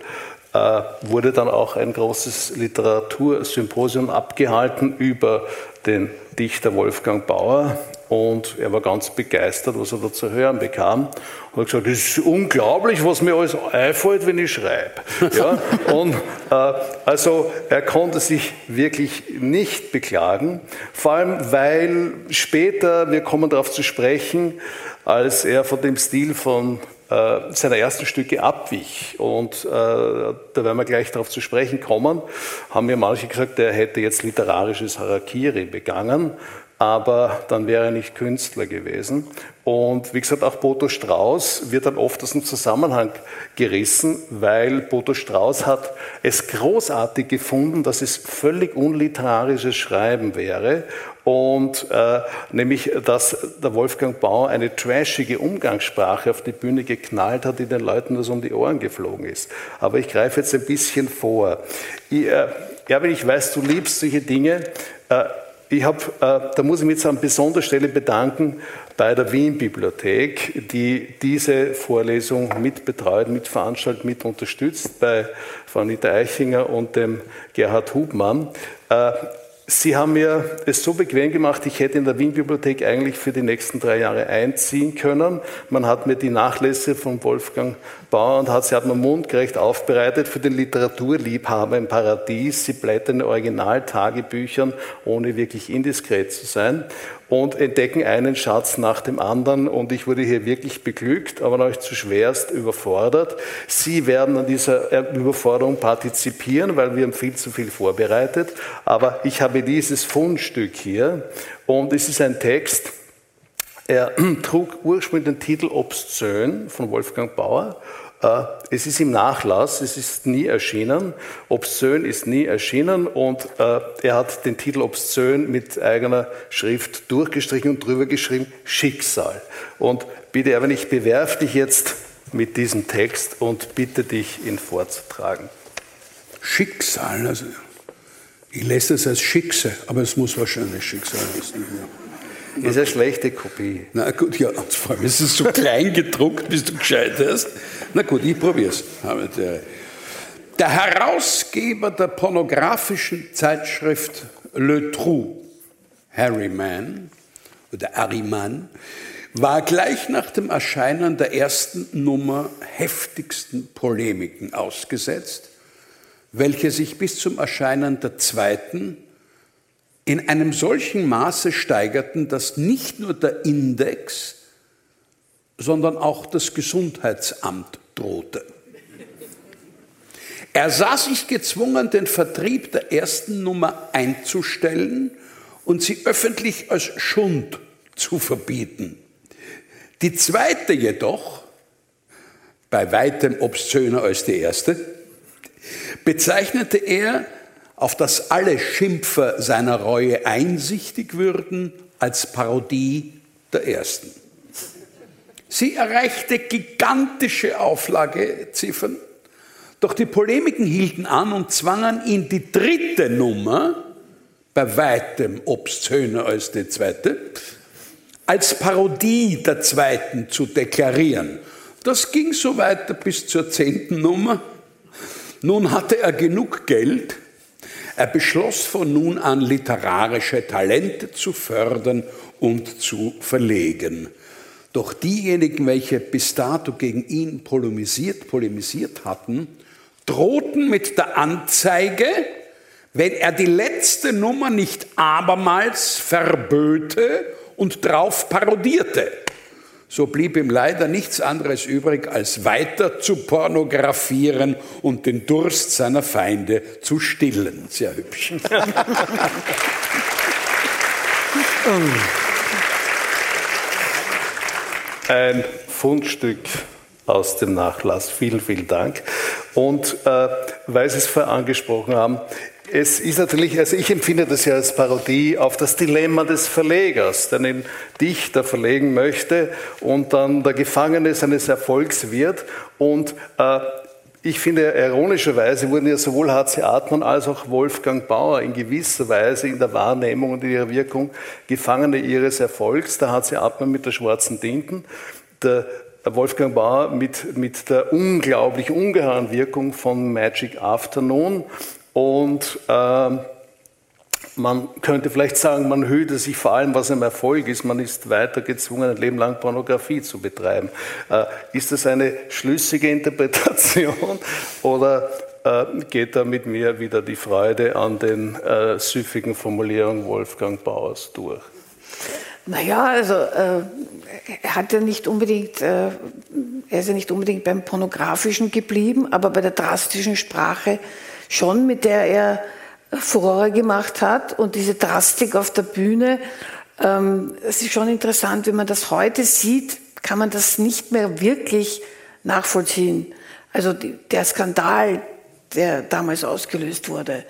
äh, wurde dann auch ein großes Literatursymposium abgehalten über den Dichter Wolfgang Bauer und er war ganz begeistert, was er da zu hören bekam. Und hat gesagt, das ist unglaublich, was mir alles einfällt, wenn ich schreibe. Ja, und äh, also er konnte sich wirklich nicht beklagen, vor allem weil später, wir kommen darauf zu sprechen, als er von dem Stil von äh, seiner ersten Stücke abwich. Und äh, da werden wir gleich darauf zu sprechen kommen, haben mir manche gesagt, er hätte jetzt literarisches Harakiri begangen, aber dann wäre er nicht Künstler gewesen. Und wie gesagt, auch Boto Strauß wird dann oft aus dem Zusammenhang gerissen, weil Boto Strauß hat es großartig gefunden, dass es völlig unliterarisches Schreiben wäre und äh, nämlich, dass der Wolfgang Bauer eine trashige Umgangssprache auf die Bühne geknallt hat, die den Leuten das um die Ohren geflogen ist. Aber ich greife jetzt ein bisschen vor. Ich, äh, Erwin, ich weiß, du liebst solche Dinge. Äh, ich habe, äh, da muss ich mich jetzt an besonderer Stelle bedanken bei der Wien-Bibliothek, die diese Vorlesung mitbetreut, mitveranstaltet, mit unterstützt, bei Frau Anita Eichinger und dem Gerhard Hubmann. Äh, Sie haben mir es so bequem gemacht, ich hätte in der Wien-Bibliothek eigentlich für die nächsten drei Jahre einziehen können. Man hat mir die Nachlässe von Wolfgang Bauer und hat sie hat man mundgerecht aufbereitet für den Literaturliebhaber im Paradies. Sie blättern in Originaltagebüchern, ohne wirklich indiskret zu sein und entdecken einen Schatz nach dem anderen. Und ich wurde hier wirklich beglückt, aber noch zu schwerst überfordert. Sie werden an dieser Überforderung partizipieren, weil wir haben viel zu viel vorbereitet. Aber ich habe dieses Fundstück hier und es ist ein Text, er trug ursprünglich den Titel Obszön von Wolfgang Bauer es ist im Nachlass, es ist nie erschienen. Obszön ist nie erschienen und äh, er hat den Titel Obszön mit eigener Schrift durchgestrichen und drüber geschrieben Schicksal. Und bitte, Erwin, ich bewerfe dich jetzt mit diesem Text und bitte dich, ihn vorzutragen. Schicksal, also ich lese es als Schicksal, aber es muss wahrscheinlich Schicksal sein. Ist eine schlechte Kopie. Na gut, ja, vor allem ist es so klein gedruckt, bis du gescheit hast. Na gut, ich probier's. Der Herausgeber der pornografischen Zeitschrift Le Trou, Harry Mann oder Harry Mann, war gleich nach dem Erscheinen der ersten Nummer heftigsten Polemiken ausgesetzt, welche sich bis zum Erscheinen der zweiten in einem solchen Maße steigerten, dass nicht nur der Index, sondern auch das Gesundheitsamt drohte. Er sah sich gezwungen, den Vertrieb der ersten Nummer einzustellen und sie öffentlich als Schund zu verbieten. Die zweite jedoch, bei weitem obszöner als die erste, bezeichnete er auf das alle Schimpfer seiner Reue einsichtig würden, als Parodie der ersten. Sie erreichte gigantische Auflageziffern, doch die Polemiken hielten an und zwangen ihn, die dritte Nummer, bei weitem obszöner als die zweite, als Parodie der zweiten zu deklarieren. Das ging so weiter bis zur zehnten Nummer. Nun hatte er genug Geld, er beschloss von nun an literarische Talente zu fördern und zu verlegen. Doch diejenigen, welche bis dato gegen ihn polemisiert, polemisiert hatten, drohten mit der Anzeige, wenn er die letzte Nummer nicht abermals verböte und drauf parodierte. So blieb ihm leider nichts anderes übrig, als weiter zu pornografieren und den Durst seiner Feinde zu stillen. Sehr hübsch. Ein Fundstück aus dem Nachlass. Vielen, vielen Dank. Und äh, weil Sie es vorher angesprochen haben, es ist natürlich, also ich empfinde das ja als Parodie auf das Dilemma des Verlegers, der einen Dichter verlegen möchte und dann der Gefangene seines Erfolgs wird. Und äh, ich finde, ironischerweise wurden ja sowohl H.C. Artmann als auch Wolfgang Bauer in gewisser Weise in der Wahrnehmung und in ihrer Wirkung Gefangene ihres Erfolgs. Der H.C. Artmann mit der schwarzen Tinten, der Wolfgang Bauer mit, mit der unglaublich ungeheuren Wirkung von Magic Afternoon. Und äh, man könnte vielleicht sagen, man hüte sich vor allem, was im Erfolg ist. Man ist weiter gezwungen, ein Leben lang Pornografie zu betreiben. Äh, ist das eine schlüssige Interpretation oder äh, geht da mit mir wieder die Freude an den äh, süffigen Formulierungen Wolfgang Bauers durch? Naja, also äh, er hat ja nicht unbedingt, äh, er ist ja nicht unbedingt beim Pornografischen geblieben, aber bei der drastischen Sprache schon, mit der er Furore gemacht hat und diese Drastik auf der Bühne. Ähm, es ist schon interessant, wenn man das heute sieht, kann man das nicht mehr wirklich nachvollziehen. Also die, der Skandal, der damals ausgelöst wurde.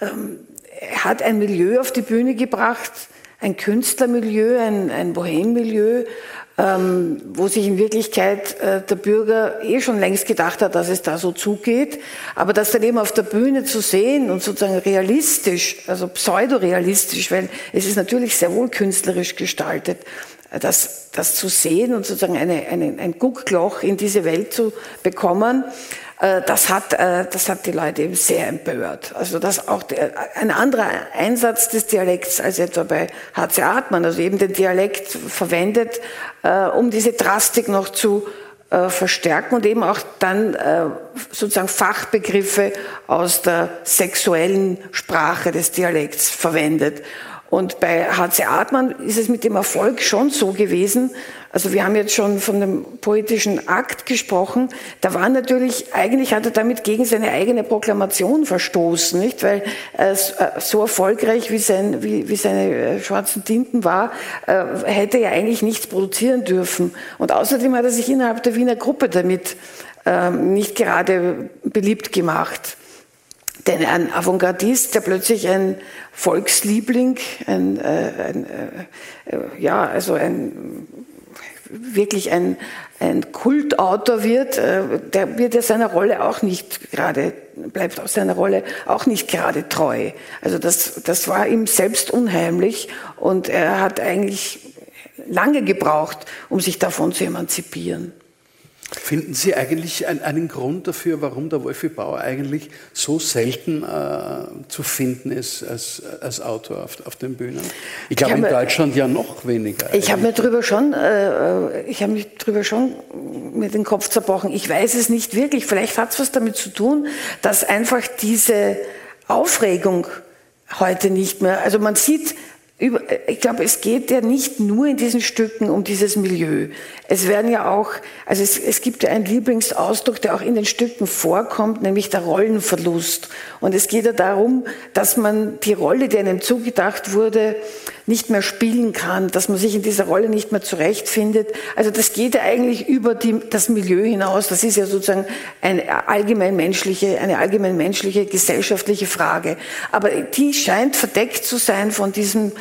Ähm, er hat ein Milieu auf die Bühne gebracht, ein Künstlermilieu, ein, ein Bohemmilieu, ähm, wo sich in Wirklichkeit äh, der Bürger eh schon längst gedacht hat, dass es da so zugeht. Aber das dann eben auf der Bühne zu sehen und sozusagen realistisch, also pseudorealistisch, weil es ist natürlich sehr wohl künstlerisch gestaltet, äh, das, das zu sehen und sozusagen eine, eine, ein Guckloch in diese Welt zu bekommen, das hat, äh, das hat die Leute eben sehr empört. Also das auch der, ein anderer Einsatz des Dialekts als etwa bei H.C. Artmann, also eben den Dialekt verwendet, äh, um diese Drastik noch zu verstärken und eben auch dann sozusagen Fachbegriffe aus der sexuellen Sprache des Dialekts verwendet. Und bei H.C. Artmann ist es mit dem Erfolg schon so gewesen, also wir haben jetzt schon von dem poetischen Akt gesprochen. Da war natürlich, eigentlich hat er damit gegen seine eigene Proklamation verstoßen, nicht? Weil äh, so erfolgreich wie, sein, wie, wie seine äh, schwarzen Tinten war, äh, hätte er eigentlich nichts produzieren dürfen. Und außerdem hat er sich innerhalb der Wiener Gruppe damit äh, nicht gerade beliebt gemacht. Denn ein Avantgardist, der plötzlich ein Volksliebling, ein, äh, ein äh, ja, also ein wirklich ein, ein Kultautor wird, äh, der wird ja seiner Rolle auch nicht gerade, bleibt auch seiner Rolle auch nicht gerade treu. Also das, das war ihm selbst unheimlich und er hat eigentlich lange gebraucht, um sich davon zu emanzipieren. Finden Sie eigentlich einen Grund dafür, warum der Wolfi Bauer eigentlich so selten äh, zu finden ist als, als Autor auf, auf den Bühnen? Ich glaube in Deutschland ja noch weniger. Ich habe mir darüber schon, äh, ich habe mich darüber schon mit den Kopf zerbrochen. Ich weiß es nicht wirklich. Vielleicht hat es was damit zu tun, dass einfach diese Aufregung heute nicht mehr, also man sieht ich glaube, es geht ja nicht nur in diesen Stücken um dieses Milieu. Es werden ja auch, also es, es gibt ja einen Lieblingsausdruck, der auch in den Stücken vorkommt, nämlich der Rollenverlust. Und es geht ja darum, dass man die Rolle, die einem zugedacht wurde, nicht mehr spielen kann, dass man sich in dieser Rolle nicht mehr zurechtfindet. Also das geht ja eigentlich über die, das Milieu hinaus. Das ist ja sozusagen eine allgemein menschliche, eine allgemein menschliche gesellschaftliche Frage. Aber die scheint verdeckt zu sein von diesem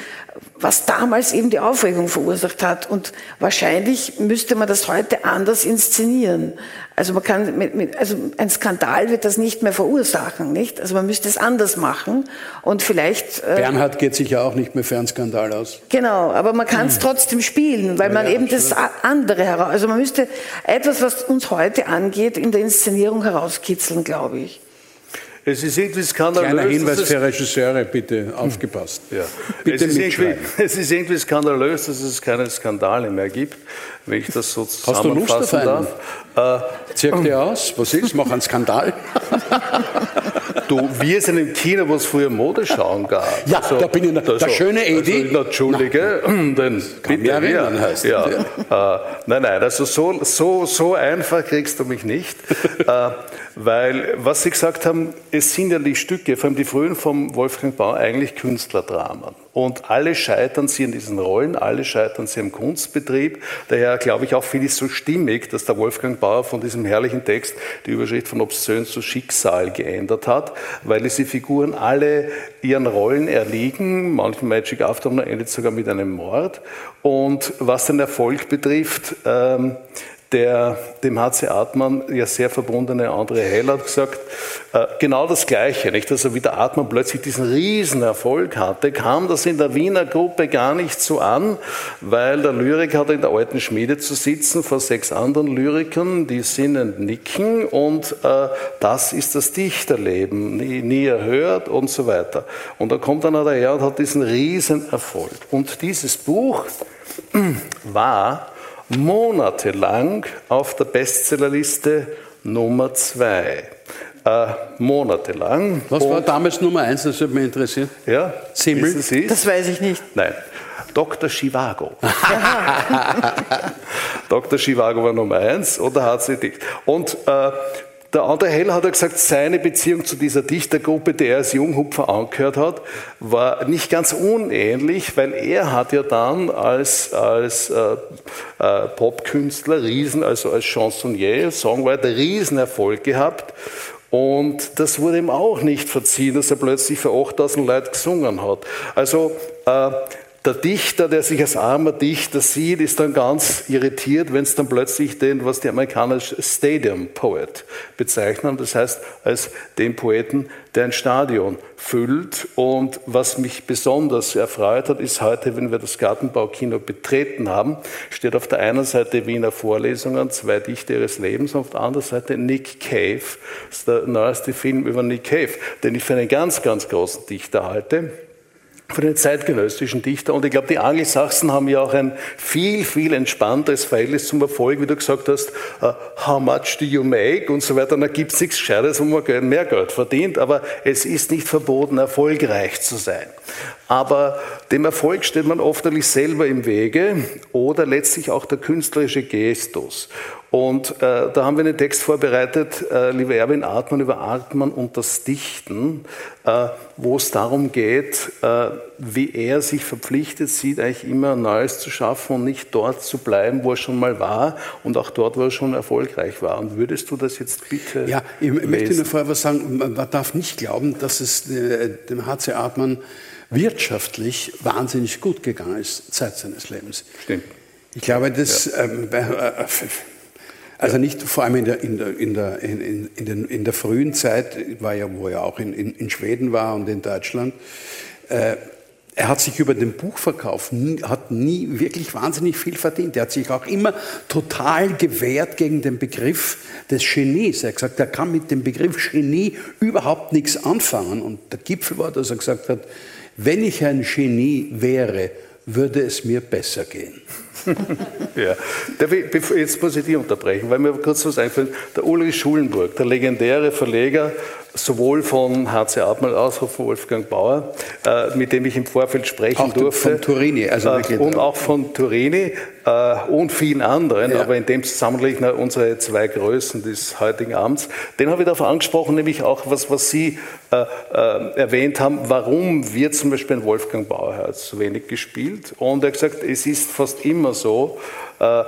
was damals eben die Aufregung verursacht hat. Und wahrscheinlich müsste man das heute anders inszenieren. Also man kann mit, mit, also ein Skandal wird das nicht mehr verursachen, nicht? Also man müsste es anders machen und vielleicht. Äh, Bernhard geht sich ja auch nicht mehr für einen Skandal aus. Genau, aber man kann es hm. trotzdem spielen, weil ja, man ja, eben das andere heraus. Also man müsste etwas, was uns heute angeht, in der Inszenierung herauskitzeln, glaube ich. Es ist irgendwie skandalös. Kleiner Hinweis für Regisseure, bitte aufgepasst. Ja. Bitte es, ist es ist irgendwie skandalös, dass es keine Skandale mehr gibt, wenn ich das so Hast du Lust auf zusammenfassen einen? darf. Äh, Zirk dir aus. Was ist? Mach einen Skandal. Du, wir sind im Kino, wo es früher Modeschauen gab. Also, Ja, da bin ich noch- der schöne Edi. Also, Entschuldige, denn bitte mich erinnern, heißt ja, äh, nein, nein, also so, so, so einfach kriegst du mich nicht. äh, weil, was Sie gesagt haben, es sind ja die Stücke, vor allem die frühen vom Wolfgang Bauer, eigentlich Künstlerdramen. Und alle scheitern sie in diesen Rollen, alle scheitern sie im Kunstbetrieb. Daher glaube ich auch, finde ich es so stimmig, dass der Wolfgang Bauer von diesem herrlichen Text die Überschrift von Obszön zu Schicksal geändert hat, weil diese Figuren alle ihren Rollen erliegen. Manchmal Magic Afternoon endet sogar mit einem Mord. Und was den Erfolg betrifft, ähm, der dem HC Artmann ja sehr verbundene André Hell hat gesagt, äh, genau das Gleiche, nicht? Also wie der Artmann plötzlich diesen Riesenerfolg hatte, kam das in der Wiener Gruppe gar nicht so an, weil der Lyrik hatte in der alten Schmiede zu sitzen vor sechs anderen Lyrikern, die sinnend nicken und äh, das ist das Dichterleben, nie, nie erhört und so weiter. Und da kommt dann daher und hat diesen Riesenerfolg. Und dieses Buch war monatelang auf der Bestsellerliste Nummer zwei. Äh, monatelang. Was war damals Nummer eins? Das würde mich interessieren. Ja, Simmel? Das weiß ich nicht. Nein. Dr. Chivago. Dr. Chivago war Nummer eins und da hat sie dicht. Und äh, der André Hell hat ja gesagt, seine Beziehung zu dieser Dichtergruppe, der er als Junghupfer angehört hat, war nicht ganz unähnlich, weil er hat ja dann als, als äh, äh, Popkünstler, Riesen, also als Chansonnier, Songwriter, Riesenerfolg gehabt. Und das wurde ihm auch nicht verziehen, dass er plötzlich für 8000 Leute gesungen hat. Also äh, der Dichter, der sich als armer Dichter sieht, ist dann ganz irritiert, wenn es dann plötzlich den, was die Amerikaner Stadium Poet bezeichnen, das heißt als den Poeten, der ein Stadion füllt. Und was mich besonders erfreut hat, ist heute, wenn wir das Gartenbaukino betreten haben, steht auf der einen Seite Wiener Vorlesungen, zwei Dichter ihres Lebens, und auf der anderen Seite Nick Cave, das ist der neueste Film über Nick Cave, den ich für einen ganz, ganz großen Dichter halte für den zeitgenössischen Dichter. Und ich glaube, die Angelsachsen haben ja auch ein viel, viel entspannteres Verhältnis zum Erfolg, wie du gesagt hast, uh, how much do you make und so weiter. Da gibt es nichts Gescheites, wo man mehr Geld verdient, aber es ist nicht verboten, erfolgreich zu sein. Aber dem Erfolg steht man oft selber im Wege oder letztlich auch der künstlerische Gestus. Und äh, da haben wir einen Text vorbereitet, äh, lieber Erwin Artmann, über Artmann und das Dichten, äh, wo es darum geht, äh, wie er sich verpflichtet sieht, eigentlich immer Neues zu schaffen und nicht dort zu bleiben, wo er schon mal war und auch dort, wo er schon erfolgreich war. Und würdest du das jetzt bitte Ja, ich möchte lesen? nur vorher was sagen. Man darf nicht glauben, dass es äh, dem HC Artmann wirtschaftlich wahnsinnig gut gegangen ist, Zeit seines Lebens. Stimmt. Ich glaube, das, ähm, bei- äh, also nicht vor allem in der, in der, in der, in, in, den, in der frühen Zeit, war ja, wo er auch in, in, in Schweden war und in Deutschland, äh, er hat sich über den Buchverkauf nie, hat nie wirklich wahnsinnig viel verdient. Er hat sich auch immer total gewehrt gegen den Begriff des Genies. Er hat gesagt, er kann mit dem Begriff Genie überhaupt nichts anfangen. Und der Gipfel war, dass er gesagt hat, wenn ich ein Genie wäre, würde es mir besser gehen. Ja, jetzt muss ich dich unterbrechen, weil mir kurz was einfällt. Der Ulrich Schulenburg, der legendäre Verleger, sowohl von HC Artmann als auch von Wolfgang Bauer, äh, mit dem ich im Vorfeld sprechen Auch durfte. von Turini, also äh, Und auch von Turini äh, und vielen anderen, Ja. aber in dem Zusammenhang unsere zwei Größen des heutigen Abends. Den habe ich darauf angesprochen, nämlich auch, was, was Sie äh, äh, erwähnt haben, warum wird zum Beispiel ein Wolfgang Bauerherz so wenig gespielt? Und er hat gesagt, es ist fast immer so, äh,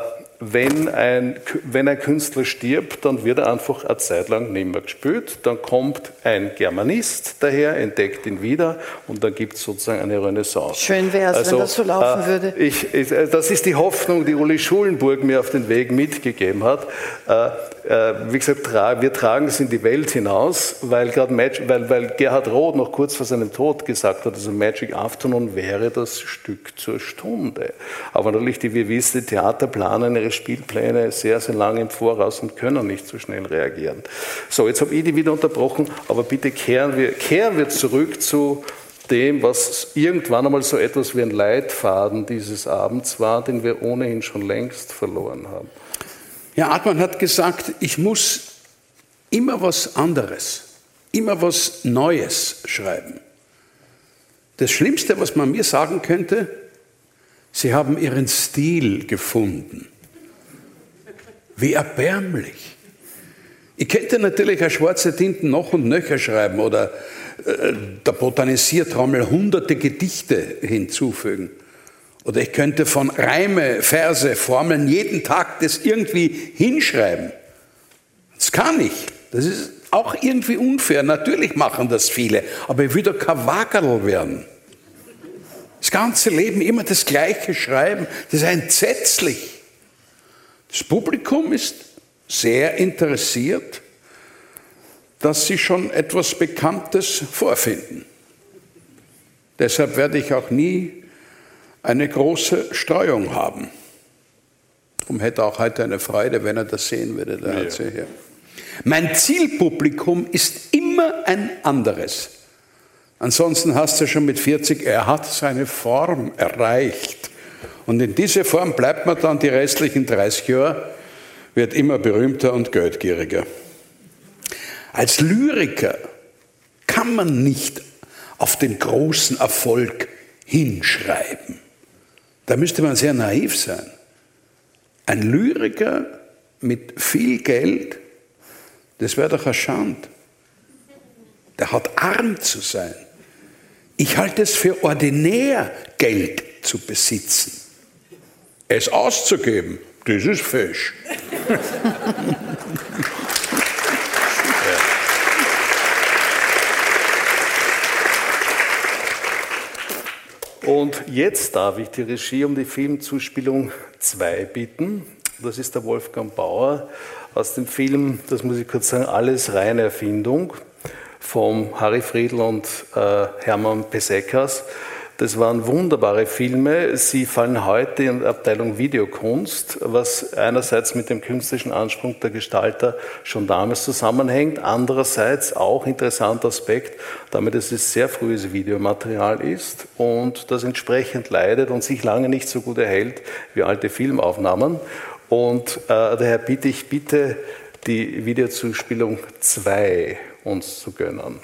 wenn ein, wenn ein Künstler stirbt, dann wird er einfach eine Zeit lang nicht mehr gespielt. Dann kommt ein Germanist daher, entdeckt ihn wieder und dann gibt es sozusagen eine Renaissance. Schön wär's, wenn das so laufen äh, würde. Ich, ich, äh, das ist die Hoffnung, die Uli Schulenburg mir auf den Weg mitgegeben hat. Äh, wie gesagt, wir tragen es in die Welt hinaus, weil, Mag weil, weil Gerhard Roth noch kurz vor seinem Tod gesagt hat, also Magic Afternoon wäre das Stück zur Stunde. Aber natürlich, die wir wissen, die Theater planen ihre Spielpläne sehr, sehr lange im Voraus und können nicht so schnell reagieren. So, jetzt habe ich die wieder unterbrochen, aber bitte kehren wir, kehren wir zurück zu dem, was irgendwann einmal so etwas wie ein Leitfaden dieses Abends war, den wir ohnehin schon längst verloren haben. Ja, Atman hat gesagt, ich muss immer was anderes, immer was Neues schreiben. Das Schlimmste, was man mir sagen könnte, Sie haben Ihren Stil gefunden. Wie erbärmlich. Ich könnte natürlich eine schwarze Tinten noch und nöcher schreiben oder äh, der Botanisiertrommel hunderte Gedichte hinzufügen. Oder ich könnte von Reime, Verse, Formeln jeden Tag das irgendwie hinschreiben. Das kann ich. Das ist auch irgendwie unfair. Natürlich machen das viele, aber ich will doch kein Wackerl werden. Das ganze Leben immer das Gleiche schreiben, das ist entsetzlich. Das Publikum ist sehr interessiert, dass sie schon etwas Bekanntes vorfinden. Deshalb werde ich auch nie eine große Streuung haben. Darum hätte auch heute eine Freude, wenn er das sehen würde. Der ja. hier. Mein Zielpublikum ist immer ein anderes. Ansonsten hast du schon mit 40, er hat seine Form erreicht. Und in diese Form bleibt man dann die restlichen 30 Jahre, wird immer berühmter und geldgieriger. Als Lyriker kann man nicht auf den großen Erfolg hinschreiben. Da müsste man sehr naiv sein. Ein Lyriker mit viel Geld, das wäre doch erschauend. Der hat arm zu sein. Ich halte es für ordinär, Geld zu besitzen. Es auszugeben, das ist Fisch. Und jetzt darf ich die Regie um die Filmzuspielung 2 bitten. Das ist der Wolfgang Bauer aus dem Film, das muss ich kurz sagen, Alles reine Erfindung vom Harry Friedl und äh, Hermann Pesekas. Das waren wunderbare Filme. Sie fallen heute in der Abteilung Videokunst, was einerseits mit dem künstlerischen Anspruch der Gestalter schon damals zusammenhängt, andererseits auch interessanter Aspekt, damit es sehr frühes Videomaterial ist und das entsprechend leidet und sich lange nicht so gut erhält wie alte Filmaufnahmen. Und äh, daher bitte ich bitte die Videozuspielung 2 uns zu gönnen. Und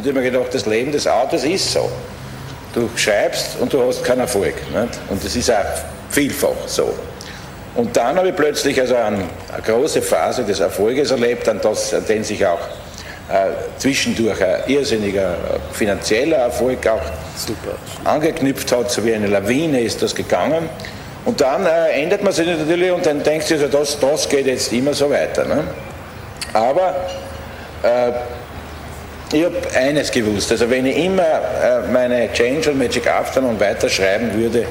ich habe mir gedacht, das Leben des Autos ist so. Du schreibst und du hast keinen Erfolg. Nicht? Und das ist auch vielfach so. Und dann habe ich plötzlich also eine, eine große Phase des Erfolges erlebt, an, das, an den sich auch äh, zwischendurch ein irrsinniger äh, finanzieller Erfolg auch Super. angeknüpft hat, so wie eine Lawine ist das gegangen. Und dann äh, ändert man sich natürlich und dann denkst du, also, das, das geht jetzt immer so weiter. Ne? Aber äh, ich habe eines gewusst, also wenn ich immer äh, meine Change und Magic Afternoon weiterschreiben würde,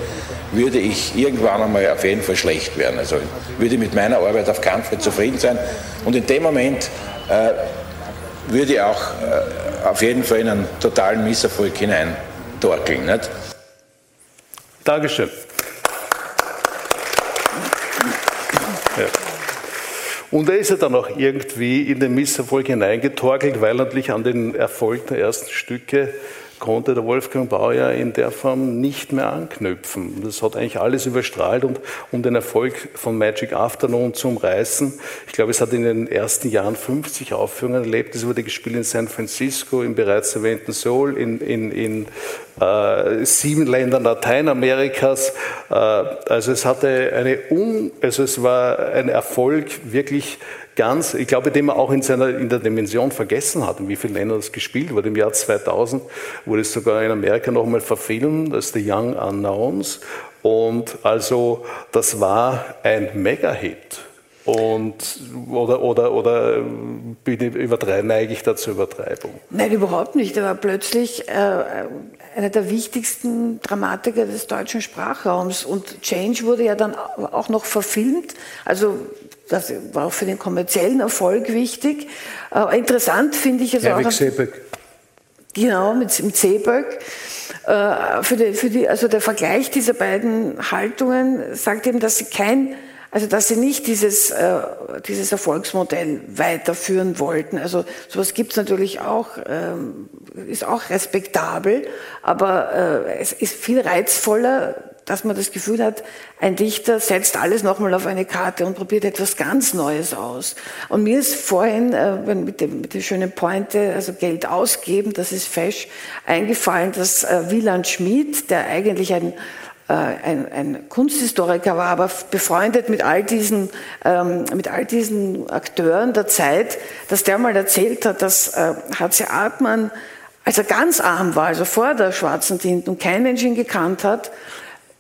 würde ich irgendwann einmal auf jeden Fall schlecht werden. Also würde ich mit meiner Arbeit auf Fall zufrieden sein. Und in dem Moment äh, würde ich auch äh, auf jeden Fall in einen totalen Misserfolg hineindorkeln. Nicht? Dankeschön. Ja. Und er ist ja dann auch irgendwie in den Misserfolg hineingetorkelt, weil natürlich an den Erfolg der ersten Stücke konnte der Wolfgang Bauer in der Form nicht mehr anknüpfen. Das hat eigentlich alles überstrahlt und um den Erfolg von Magic Afternoon zu umreißen. Ich glaube, es hat in den ersten Jahren 50 Aufführungen erlebt. Es wurde gespielt in San Francisco, im bereits erwähnten Seoul, in, in, in äh, sieben Ländern Lateinamerikas. Äh, also es hatte eine, un, also es war ein Erfolg wirklich ganz, ich glaube, den man auch in, seiner, in der Dimension vergessen hat, in wie vielen Ländern das gespielt wurde. Im Jahr 2000 wurde es sogar in Amerika nochmal verfilmt, ist The Young Unknowns. Und also das war ein Mega-Hit. Und, oder, oder, oder übertreibe, neige ich da zur Übertreibung? Nein, überhaupt nicht. Er war plötzlich äh, einer der wichtigsten Dramatiker des deutschen Sprachraums. Und Change wurde ja dann auch noch verfilmt. Also das war auch für den kommerziellen Erfolg wichtig. Äh, interessant finde ich es auch. Seeböck. Genau, mit, mit Seeböck. Äh, für die, für die, also der Vergleich dieser beiden Haltungen sagt eben, dass sie kein Also dass sie nicht dieses, äh, dieses Erfolgsmodell weiterführen wollten. Also sowas gibt es natürlich auch, ähm, ist auch respektabel, aber äh, es ist viel reizvoller, dass man das Gefühl hat, ein Dichter setzt alles nochmal auf eine Karte und probiert etwas ganz Neues aus. Und mir ist vorhin äh, mit, dem, mit der schönen Pointe, also Geld ausgeben, das ist fesch, eingefallen, dass äh, Wieland Schmid, der eigentlich ein äh, ein, ein, Kunsthistoriker war, aber befreundet mit all, diesen, ähm, mit all diesen Akteuren der Zeit, dass der mal erzählt hat, dass äh. Artmann, als er ganz arm war, also vor der schwarzen Tinte und kein Mensch ihn gekannt hat,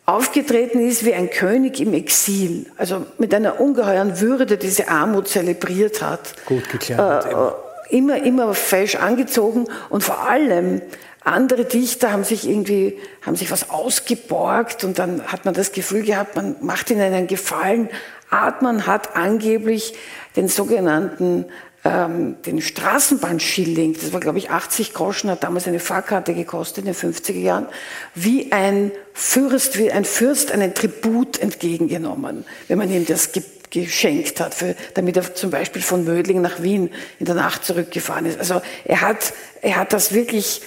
aufgetreten ist wie ein König im Exil, also mit einer ungeheuren Würde diese Armut zelebriert hat. Gut gekleidet. Äh, immer, immer fesch angezogen und vor allem andere Dichter haben sich irgendwie, haben sich was ausgeborgt und dann hat man das Gefühl gehabt, man macht ihnen einen Gefallen. Artmann hat angeblich den sogenannten ähm, den Straßenbahnschilling, das war glaube ich 80 Groschen, hat damals eine Fahrkarte gekostet in den 50er Jahren, wie ein Fürst, wie ein Fürst einen Tribut entgegengenommen, wenn man ihm das ge geschenkt hat, für, damit er zum Beispiel von Mödling nach Wien in der Nacht zurückgefahren ist. Also er hat, er hat das wirklich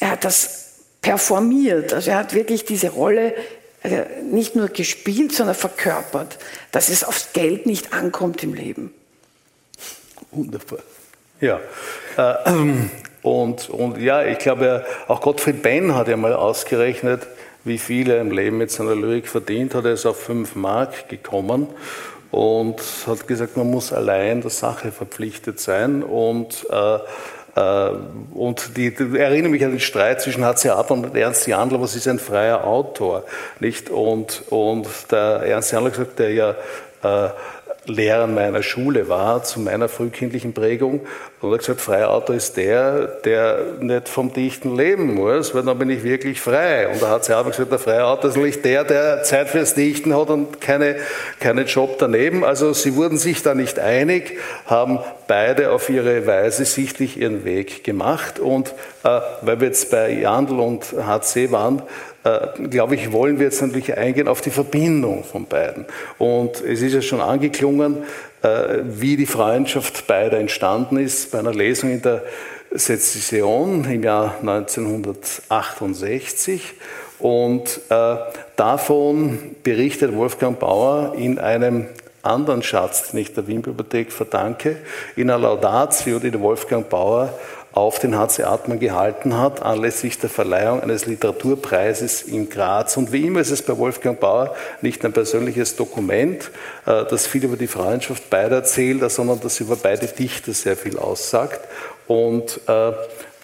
er hat das performiert. Also er hat wirklich diese Rolle äh, nicht nur gespielt, sondern verkörpert, dass es aufs Geld nicht ankommt im Leben. Wunderbar. Ja. Äh, und, und ja, ich glaube, auch Gottfried Benn hat ja mal ausgerechnet, wie viel er im Leben mit seiner Lyrik verdient hat. Er ist auf 5 Mark gekommen und hat gesagt, man muss allein der Sache verpflichtet sein und äh, äh, und die, die erinnere mich an den Streit zwischen H.C. Adler und Ernst Jandl, was ist ein freier Autor, nicht? Und, und der Ernst Jandl gesagt, der ja äh, Lehrer meiner Schule war, zu meiner frühkindlichen Prägung. Und er hat gesagt, freier Autor ist der, der nicht vom Dichten leben muss, weil dann bin ich wirklich frei. Und da hat sie auch gesagt, der freie Autor ist natürlich der, der Zeit fürs Dichten hat und keine, keinen Job daneben. Also sie wurden sich da nicht einig, haben beide auf ihre Weise sichtlich ihren Weg gemacht. Und äh, weil wir jetzt bei Jandl und HC waren, glaube ich, wollen wir jetzt natürlich eingehen auf die Verbindung von beiden. Und es ist ja schon angeklungen, äh, wie die Freundschaft beider entstanden ist bei einer Lesung in der Sezession im Jahr 1968. Und äh, davon berichtet Wolfgang Bauer in einem anderen Schatz, den ich der Wien-Bibliothek verdanke, in einer Laudatio, die der Wolfgang Bauer auf den HC Artmann gehalten hat, anlässlich der Verleihung eines Literaturpreises in Graz. Und wie immer ist es bei Wolfgang Bauer nicht ein persönliches Dokument, äh, das viel über die Freundschaft beider erzählt, sondern das über beide Dichter sehr viel aussagt. Und äh,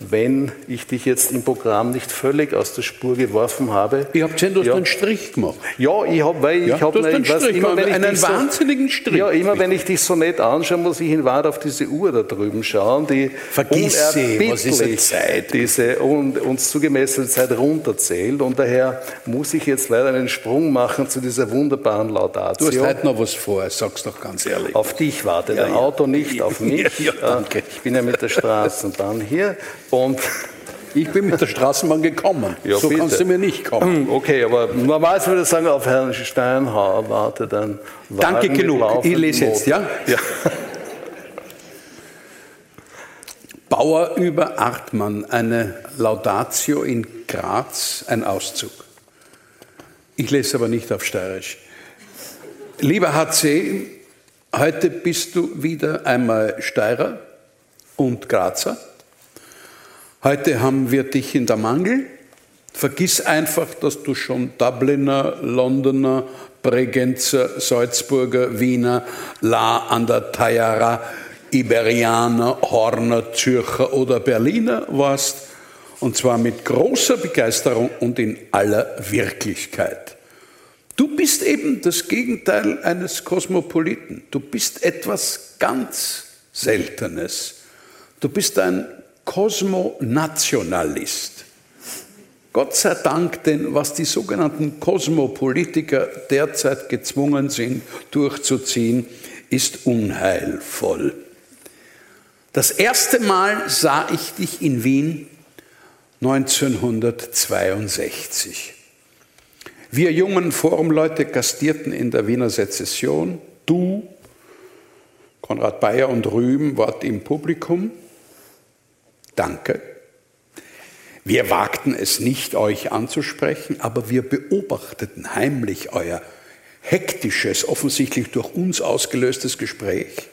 wenn ich dich jetzt im Programm nicht völlig aus der Spur geworfen habe. Ich habe gesehen, du hast ja, einen Strich gemacht. Ja, ich habe, weil ja, ich habe einen Strich, immer, wenn einen wahnsinnigen so, Strich. Ja, immer wenn ich dich so nett anschaue, muss ich in Wahrheit auf diese Uhr da drüben schauen, die Vergiss sie, was ist die Zeit? diese uns zugemessene Zeit runterzählt und daher muss ich jetzt leider einen Sprung machen zu dieser wunderbaren Laudatio. Du hast heute noch was vor, sag's doch ganz ehrlich. Auf dich wartet ja, ein Auto, nicht auf mich. Ja, danke. Ich bin ja mit der Straßenbahn hier und ich bin mit der Straßenbahn gekommen. Ja, so bitte. kannst du mir nicht kommen. Okay, aber normalerweise würde ich sagen, auf Herrn Steinhauer wartet ein Danke genug. Ich lese jetzt, ja? ja. Bauer über Artmann, eine Laudatio in Graz, ein Auszug. Ich lese aber nicht auf Steirisch. Lieber HC, heute bist du wieder einmal Steirer und Grazer. Heute haben wir dich in der Mangel. Vergiss einfach, dass du schon Dubliner, Londoner, Bregenzer, Salzburger, Wiener, La an der Tayara, Iberianer, Horner, Zürcher oder Berliner warst. Und zwar mit großer Begeisterung und in aller Wirklichkeit. Du bist eben das Gegenteil eines Kosmopoliten. Du bist etwas ganz Seltenes. Du bist ein Kosmonationalist. Gott sei Dank, denn was die sogenannten Kosmopolitiker derzeit gezwungen sind durchzuziehen, ist unheilvoll. Das erste Mal sah ich dich in Wien 1962. Wir jungen Forumleute gastierten in der Wiener Sezession. Du, Konrad Bayer und Rühm wart im Publikum. Danke. Wir wagten es nicht, euch anzusprechen, aber wir beobachteten heimlich euer hektisches, offensichtlich durch uns ausgelöstes Gespräch.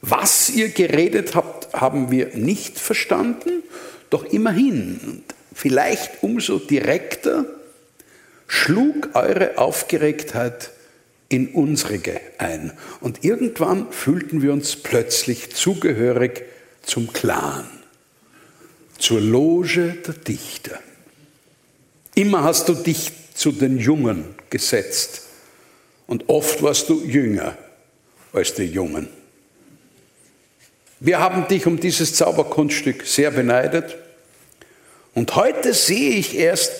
Was ihr geredet habt, haben wir nicht verstanden, doch immerhin, vielleicht umso direkter, schlug eure Aufgeregtheit in unsere ein. Und irgendwann fühlten wir uns plötzlich zugehörig zum Clan, zur Loge der Dichter. Immer hast du dich zu den Jungen gesetzt und oft warst du jünger als die Jungen. Wir haben dich um dieses Zauberkunststück sehr beneidet und heute sehe ich erst,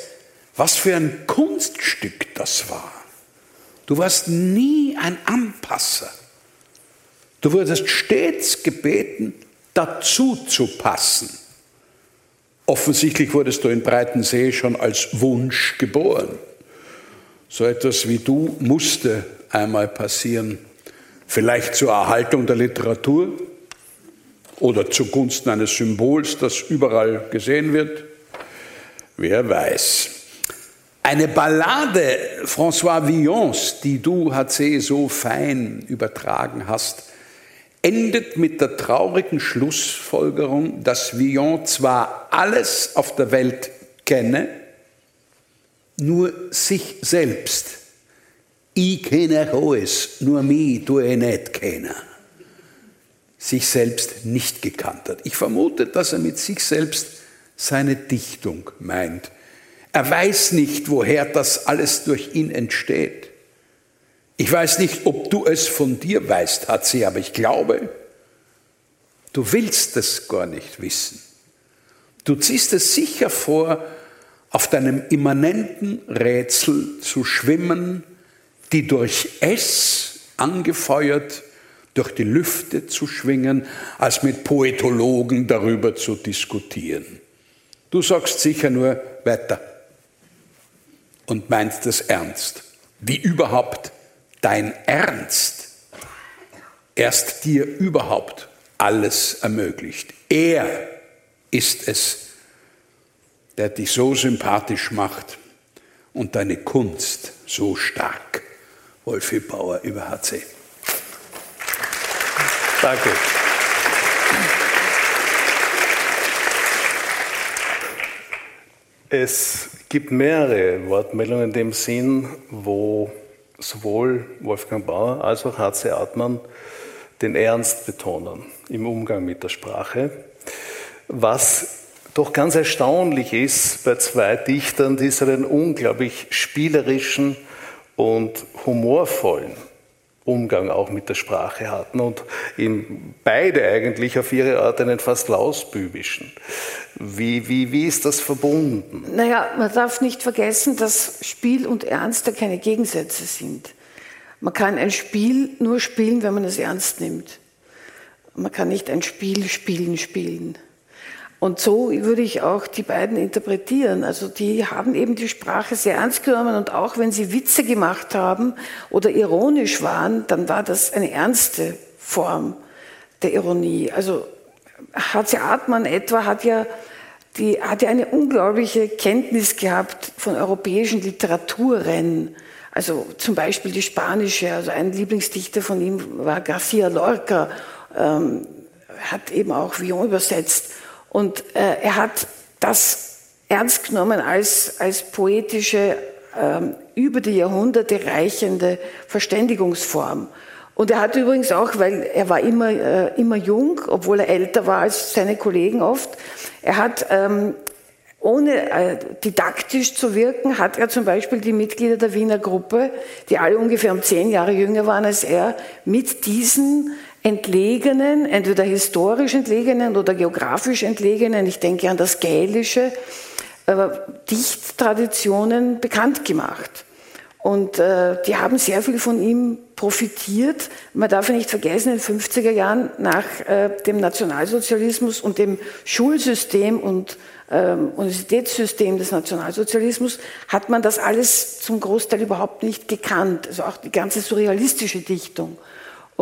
was für ein Kunststück das war. Du warst nie ein Anpasser. Du wurdest stets gebeten, dazu zu passen. Offensichtlich wurdest du in Breitensee schon als Wunsch geboren. So etwas wie du musste einmal passieren. Vielleicht zur Erhaltung der Literatur oder zugunsten eines Symbols, das überall gesehen wird. Wer weiß. Eine Ballade François Villons, die du, HC, so fein übertragen hast, endet mit der traurigen Schlussfolgerung, dass Villon zwar alles auf der Welt kenne, nur sich selbst. Ich kenne alles, nur mich tue ich nicht kennen. Sich selbst nicht gekannt hat. Ich vermute, dass er mit sich selbst seine Dichtung meint er weiß nicht, woher das alles durch ihn entsteht. Ich weiß nicht, ob du es von dir weißt, hat sie, aber ich glaube, du willst es gar nicht wissen. Du ziehst es sicher vor, auf deinem immanenten Rätsel zu schwimmen, die durch es angefeuert durch die Lüfte zu schwingen, als mit Poetologen darüber zu diskutieren. Du sagst sicher nur weiter und meinst es ernst. Wie überhaupt dein Ernst erst dir überhaupt alles ermöglicht. Er ist es, der dich so sympathisch macht und deine Kunst so stark. Wolfi Bauer über HC. Danke. Es gibt mehrere Wortmeldungen in dem Sinn, wo sowohl Wolfgang Bauer als auch H.C. Artmann den Ernst betonen im Umgang mit der Sprache. Was doch ganz erstaunlich ist bei zwei Dichtern, die so einen unglaublich spielerischen und humorvollen Umgang auch mit der Sprache hatten und eben beide eigentlich auf ihre Art einen fast lausbübischen. Wie, wie, wie ist das verbunden? Naja, man darf nicht vergessen, dass Spiel und Ernst ja keine Gegensätze sind. Man kann ein Spiel nur spielen, wenn man es ernst nimmt. Man kann nicht ein Spiel spielen, spielen. Und so würde ich auch die beiden interpretieren. Also die haben eben die Sprache sehr ernst genommen und auch wenn sie Witze gemacht haben oder ironisch waren, dann war das eine ernste Form der Ironie. Also H.C. Artmann etwa hat ja, die, hat ja eine unglaubliche Kenntnis gehabt von europäischen Literaturrennen. Also zum Beispiel die spanische, also ein Lieblingsdichter von ihm war Garcia Lorca, ähm, hat eben auch Villon übersetzt. Und äh, er hat das ernst genommen als, als poetische, ähm, über die Jahrhunderte reichende Verständigungsform. Und er hat übrigens auch, weil er war immer, äh, immer jung, obwohl er älter war als seine Kollegen oft, er hat, ähm, ohne äh, didaktisch zu wirken, hat er zum Beispiel die Mitglieder der Wiener Gruppe, die alle ungefähr um zehn Jahre jünger waren als er, mit diesen entlegenen, entweder historisch entlegenen oder geografisch entlegenen, ich denke an das Gälische, Dichttraditionen bekannt gemacht. Und äh, die haben sehr viel von ihm profitiert. Man darf ja nicht vergessen, in den 50er Jahren nach äh, dem Nationalsozialismus und dem Schulsystem und ähm, Universitätssystem des Nationalsozialismus hat man das alles zum Großteil überhaupt nicht gekannt. Also auch die ganze surrealistische Dichtung.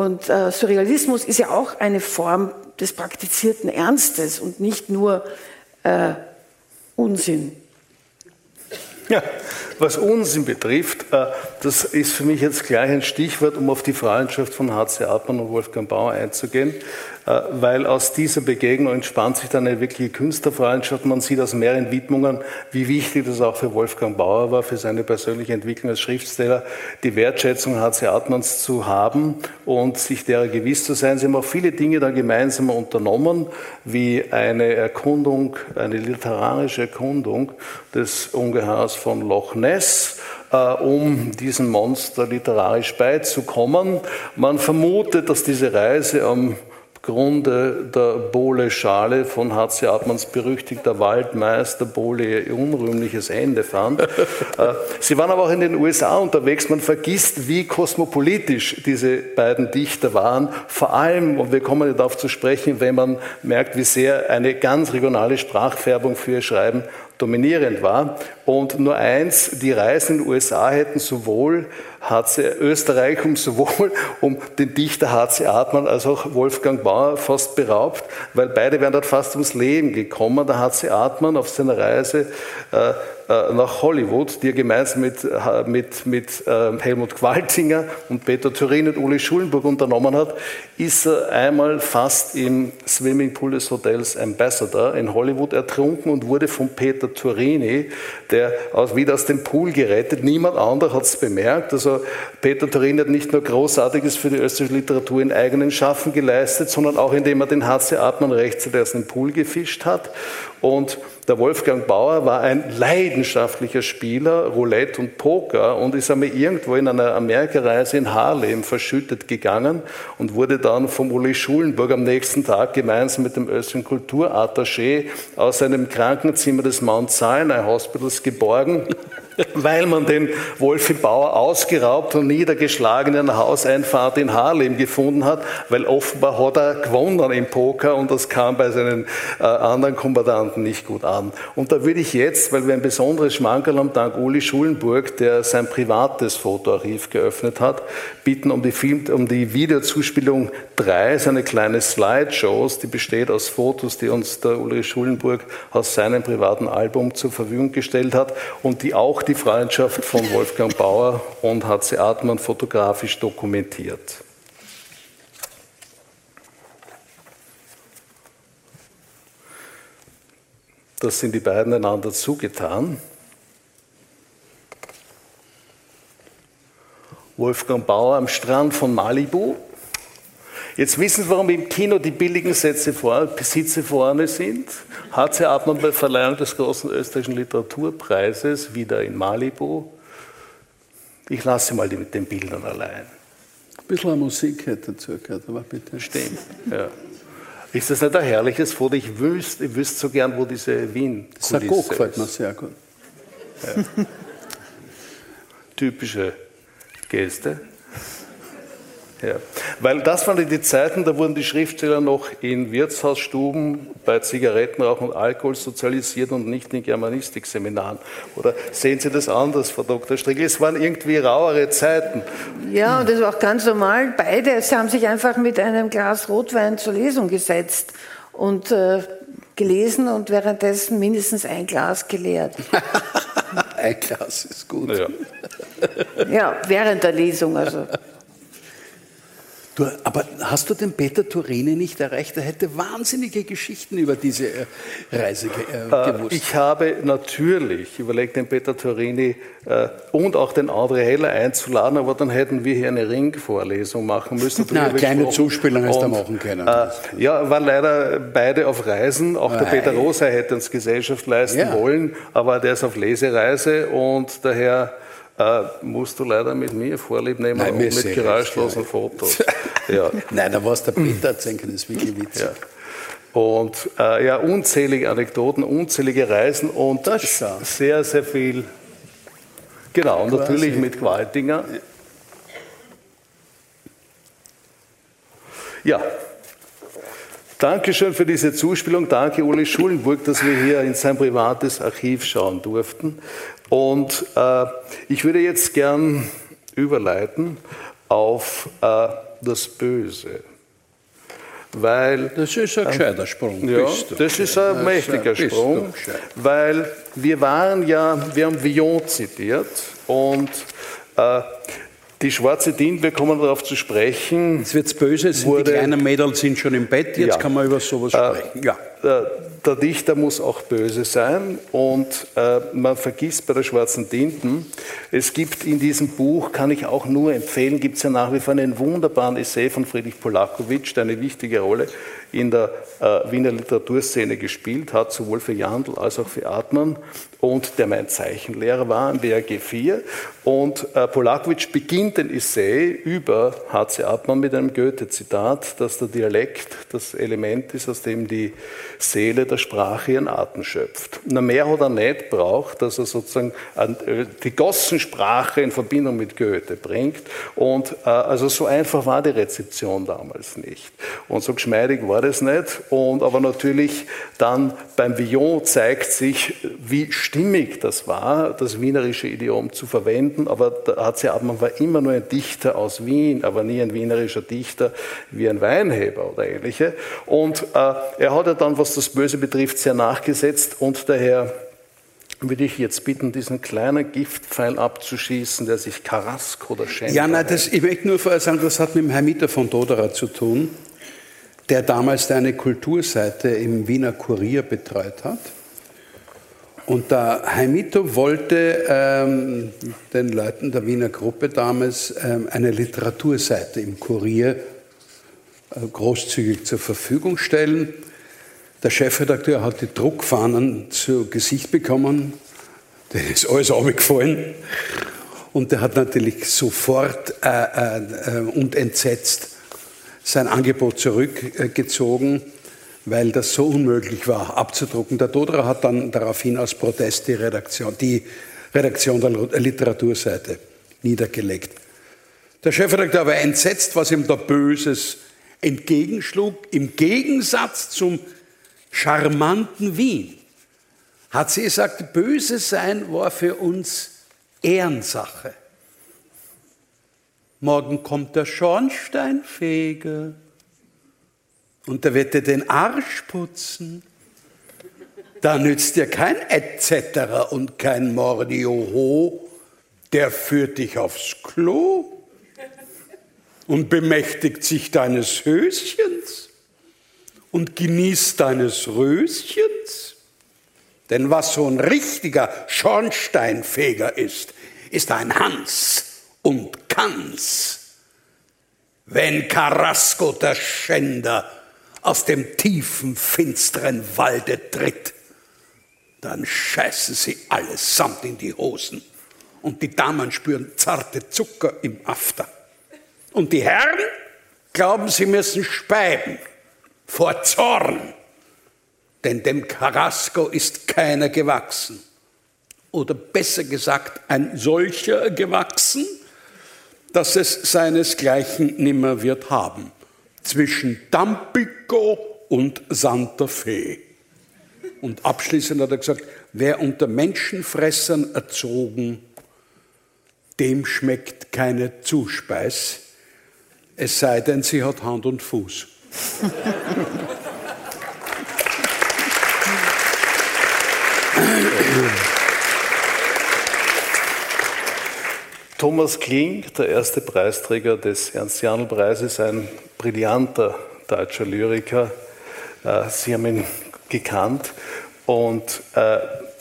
Und äh, Surrealismus ist ja auch eine Form des praktizierten Ernstes und nicht nur äh, Unsinn. Ja, was Unsinn betrifft, äh, das ist für mich jetzt gleich ein Stichwort, um auf die Freundschaft von H.C. Artmann und Wolfgang Bauer einzugehen. Äh, weil aus dieser Begegnung entspannt sich dann eine wirkliche Künstlerfreundschaft. Man sieht aus mehreren Widmungen, wie wichtig das auch für Wolfgang Bauer war, für seine persönliche Entwicklung als Schriftsteller, die Wertschätzung H.C. Artmanns zu haben und sich derer gewiss zu sein. Sie haben auch viele Dinge dann gemeinsam unternommen, wie eine Erkundung, eine literarische Erkundung des Ungeheuers von Loch Ness, äh, um diesem Monster literarisch beizukommen. Man vermutet, dass diese Reise am Grunde der Bohle-Schale von H.C. Artmanns berüchtigter Waldmeister Bohle ihr unrühmliches Ende fand. Äh, sie waren aber auch in den USA unterwegs. Man vergisst, wie kosmopolitisch diese beiden Dichter waren. Vor allem, und wir kommen darauf zu sprechen, wenn man merkt, wie sehr eine ganz regionale Sprachfärbung für ihr Schreiben dominierend war. Und nur eins, die Reisen in den USA hätten sowohl HC Österreich um sowohl um den Dichter HC Artmann als auch Wolfgang Bauer fast beraubt, weil beide wären dort fast ums Leben gekommen. Der HC Artmann auf seiner Reise äh, nach Hollywood, die er gemeinsam mit, äh, mit, mit ähm, Helmut Qualtinger und Peter Turin und Uli Schulenburg unternommen hat, ist er einmal fast im Swimmingpool des Hotels Ambassador in Hollywood ertrunken und wurde von Peter Turini, der aus, wieder aus dem Pool gerettet. Niemand anderer hat es bemerkt. Also Peter Turini hat nicht nur Großartiges für die österreichische Literatur in eigenen Schaffen geleistet, sondern auch indem er den HC Artmann rechtzeitig aus dem Pool gefischt hat. Und der Wolfgang Bauer war ein leidenschaftlicher Spieler, Roulette und Poker und ist einmal irgendwo in einer Amerikareise in Harlem verschüttet gegangen und wurde dann vom Uli Schulenburg am nächsten Tag gemeinsam mit dem österreichischen Kulturattaché aus seinem Krankenzimmer des Mount Sinai Hospitals geborgen weil man den Wolfi Bauer ausgeraubt und niedergeschlagen in einer Hauseinfahrt in Harlem gefunden hat, weil offenbar hat er gewonnen im Poker und das kam bei seinen äh, anderen Kombatanten nicht gut an. Und da würde ich jetzt, weil wir ein besonderes Schmankerl haben, dank Uli Schulenburg, der sein privates Fotoarchiv geöffnet hat, bitten um die, Film, um die Videozuspielung 3, seine kleine Slideshows, die besteht aus Fotos, die uns der Uli Schulenburg aus seinem privaten Album zur Verfügung gestellt hat und die auch die Freundschaft von Wolfgang Bauer und HC Artmann fotografisch dokumentiert. Das sind die beiden einander zugetan. Wolfgang Bauer am Strand von Malibu. Jetzt wissen Sie, warum im Kino die billigen Sätze vor, Sitze vorne sind. HC Artmann bei Verleihung des großen österreichischen Literaturpreises wieder in Malibu. Ich lasse mal die mit den Bildern allein. Ein bisschen Musik hätte dazu gehört, aber bitte. Stimmt, ja. Ist das nicht ein herrliches Foto? Ich wüsste, ich wüsste so gern, wo diese wien ist. Sarko gefällt mir sehr gut. Ja. Typische Geste. Ja. Weil das waren die Zeiten, da wurden die Schriftsteller noch in Wirtshausstuben bei Zigarettenrauch und Alkohol sozialisiert und nicht in Germanistikseminaren. Oder sehen Sie das anders, Frau Dr. Striegel? Es waren irgendwie rauere Zeiten. Ja, und das war auch ganz normal. Beide haben sich einfach mit einem Glas Rotwein zur Lesung gesetzt und äh, gelesen und währenddessen mindestens ein Glas geleert. ein Glas ist gut. Ja. ja, während der Lesung also. Du, aber hast du den Peter Turini nicht erreicht? Er hätte wahnsinnige Geschichten über diese äh, Reise äh, äh, gewusst. Ich habe natürlich überlegt, den Peter Turini äh, und auch den André Heller einzuladen, aber dann hätten wir hier eine Ringvorlesung machen müssen. Na, kleine Zuspielung hast du machen können. Äh, ja, waren leider beide auf Reisen. Auch der Peter Rosa hätte uns Gesellschaft leisten ja. wollen, aber der ist auf Lesereise und daher äh, musst du leider mit mir Vorlieb nehmen Nein, und mit geräuschlosen Fotos. ja. Nein, da war es der Peter können, das ist wirklich witzig. Ja. Und äh, ja, unzählige Anekdoten, unzählige Reisen und sehr, sehr viel Genau, und natürlich mit Qualtinger. Ja, Dankeschön für diese Zuspielung. Danke, Uli Schulenburg, dass wir hier in sein privates Archiv schauen durften. Und äh, ich würde jetzt gern überleiten auf äh, das Böse. Weil, das ist ein gescheiter Sprung. Ja, das ist ein mächtiger Sprung, weil wir waren ja, wir haben Villon zitiert und äh, die schwarze Tinte, wir kommen darauf zu sprechen. Jetzt wird's böse, sind wurde, die kleinen Mädels sind schon im Bett, jetzt ja, kann man über sowas äh, sprechen. Ja. Äh, der Dichter muss auch böse sein und äh, man vergisst bei der schwarzen Tinten, es gibt in diesem Buch, kann ich auch nur empfehlen, gibt es ja nach wie vor einen wunderbaren Essay von Friedrich Polakowitsch, der eine wichtige Rolle in der äh, Wiener Literaturszene gespielt hat, sowohl für Jandl als auch für Artmann und der mein Zeichenlehrer war am BRG 4. Und äh, Polakowitsch beginnt den Essay über H.C. Artmann mit einem Goethe-Zitat, dass der Dialekt das Element ist, aus dem die Seele der Sprache ihren Atem schöpft. Na, mehr hat er nicht braucht, dass er sozusagen äh, die Gossensprache in Verbindung mit Goethe bringt. Und äh, also so einfach war die Rezeption damals nicht. Und so geschmeidig war das nicht. Und aber natürlich dann beim Villon zeigt sich, wie stimmig das war, das wienerische Idiom zu verwenden. Aber der H.C. Abmann war immer nur ein Dichter aus Wien, aber nie ein wienerischer Dichter wie ein Weinheber oder ähnliche. Und äh, er hat ja dann, was das Böse betrifft, sehr nachgesetzt und daher würde ich jetzt bitten, diesen kleinen Giftpfeil abzuschießen, der sich Carrasco oder Schenker Ja, nein, das, ich möchte nur vorher sagen, das hat mit dem Herrn Mieter von Doderer zu tun, der damals eine Kulturseite im Wiener Kurier betreut hat. Und der Heimito wollte ähm, den Leuten der Wiener Gruppe damals ähm, eine Literaturseite im Kurier äh, großzügig zur Verfügung stellen. Der Chefredakteur hat die Druckfahnen zu Gesicht bekommen, dem ist alles abgefallen. Und der hat natürlich sofort äh, äh, und entsetzt sein Angebot zurückgezogen weil das so unmöglich war abzudrucken. Der Dodra hat dann daraufhin als Protest die Redaktion, die Redaktion der Literaturseite niedergelegt. Der Chefredakteur war entsetzt, was ihm da Böses entgegenschlug, im Gegensatz zum charmanten Wien. Hat sie gesagt, böse sein war für uns Ehrensache. Morgen kommt der Schornsteinfeger und da wird er den Arsch putzen. Da nützt dir kein Etc. und kein Mordioho, der führt dich aufs Klo und bemächtigt sich deines Höschens und genießt deines Röschens. Denn was so ein richtiger Schornsteinfeger ist, ist ein Hans und Kanz. Wenn Carrasco der Schänder aus dem tiefen, finsteren Walde tritt, dann scheißen sie allesamt in die Hosen und die Damen spüren zarte Zucker im After. Und die Herren glauben, sie müssen speiben vor Zorn, denn dem Carrasco ist keiner gewachsen. Oder besser gesagt, ein solcher gewachsen, dass es seinesgleichen nimmer wird haben zwischen Tampico und Santa Fe. Und abschließend hat er gesagt, wer unter Menschenfressern erzogen, dem schmeckt keine Zuspeis, es sei denn, sie hat Hand und Fuß. Thomas Kling, der erste Preisträger des Ernst-Janel-Preises, ein brillanter deutscher Lyriker. Äh, Sie haben ihn gekannt und äh,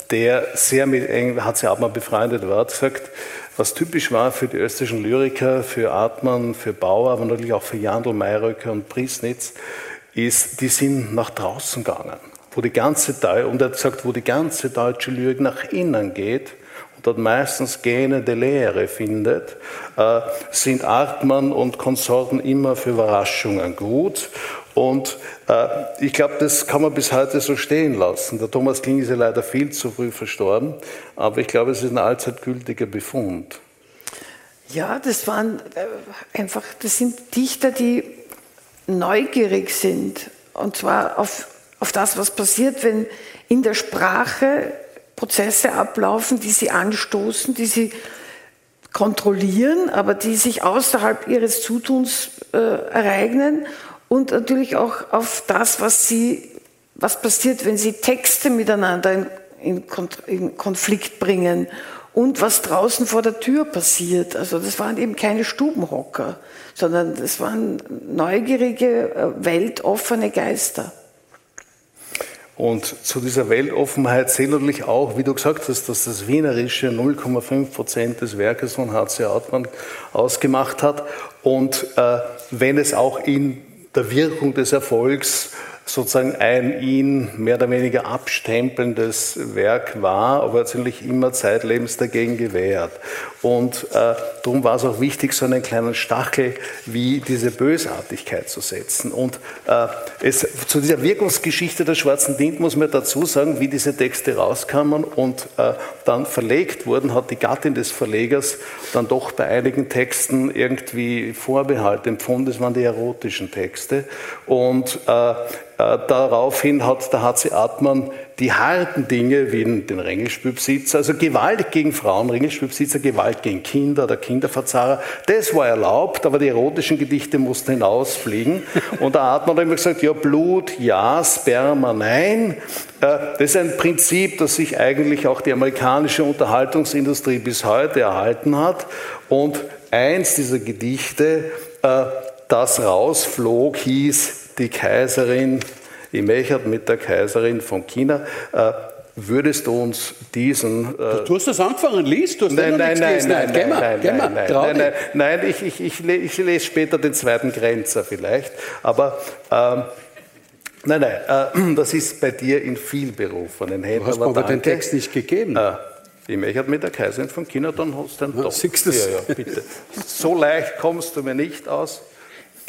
der sehr mit H.C. Abmann befreundet war, hat gesagt, was typisch war für die österreichischen Lyriker, für Artmann, für Bauer, aber natürlich auch für Jandl, Mayröcker und Priesnitz, ist, die sind nach draußen gegangen. Wo die ganze, und er hat gesagt, wo die ganze deutsche Lyrik nach innen geht, dort meistens gähnende Leere findet, äh, sind Artmann und Konsorten immer für Überraschungen gut. Und äh, ich glaube, das kann man bis heute so stehen lassen. Der Thomas Kling ist ja leider viel zu früh verstorben, aber ich glaube, es ist ein allzeit gültiger Befund. Ja, das waren äh, einfach, das sind Dichter, die neugierig sind. Und zwar auf, auf das, was passiert, wenn in der Sprache Prozesse ablaufen, die sie anstoßen, die sie kontrollieren, aber die sich außerhalb ihres Zutuns äh, ereignen und natürlich auch auf das, was sie, was passiert, wenn sie Texte miteinander in, in, in Konflikt bringen und was draußen vor der Tür passiert. Also das waren eben keine Stubenhocker, sondern das waren neugierige, äh, weltoffene Geister. Und zu dieser Weltoffenheit zählt natürlich auch, wie du gesagt hast, dass das Wienerische 0,5 Prozent des Werkes von H.C. Hartmann ausgemacht hat. Und äh, wenn es auch in der Wirkung des Erfolgs sozusagen ein ihn mehr oder weniger abstempelndes Werk war, aber letztendlich immer zeitlebens dagegen gewehrt. Und äh, darum war es auch wichtig, so einen kleinen Stachel wie diese Bösartigkeit zu setzen. Und äh, es, zu dieser Wirkungsgeschichte der Schwarzen Dint muss man dazu sagen, wie diese Texte rauskamen und äh, dann verlegt wurden, hat die Gattin des Verlegers dann doch bei einigen Texten irgendwie Vorbehalt empfunden. Das waren die erotischen Texte. Und äh, äh, daraufhin hat der HC Atman die harten Dinge wie den Ringelspielbesitzer, also Gewalt gegen Frauen, Ringelspielbesitzer, Gewalt gegen Kinder oder Kinderverzahrer, das war erlaubt, aber die erotischen Gedichte mussten hinausfliegen. Und Atman hat immer gesagt, ja, Blut, ja, Sperma, nein. Äh, das ist ein Prinzip, das sich eigentlich auch die amerikanische Unterhaltungsindustrie bis heute erhalten hat. Und eins dieser Gedichte, äh, das rausflog, hieß die Kaiserin im Mechert mit der Kaiserin von China. Äh, würdest du uns diesen. Äh du hast das angefangen, liest, du hast nein, nein, nein, nein, nein, nein, nein, nein, nein, nein, nein, ich, ich, ich, ich lese später den zweiten Grenzer vielleicht, aber ähm, nein, nein, äh, das ist bei dir in vielberufenen Händen. Du hast aber, aber den Text nicht gegeben. Äh, die Mechert mit der Kaiserin von China, dann hast du den ja, doch. Siehst du das? Ja, ja, bitte. So leicht kommst du mir nicht aus.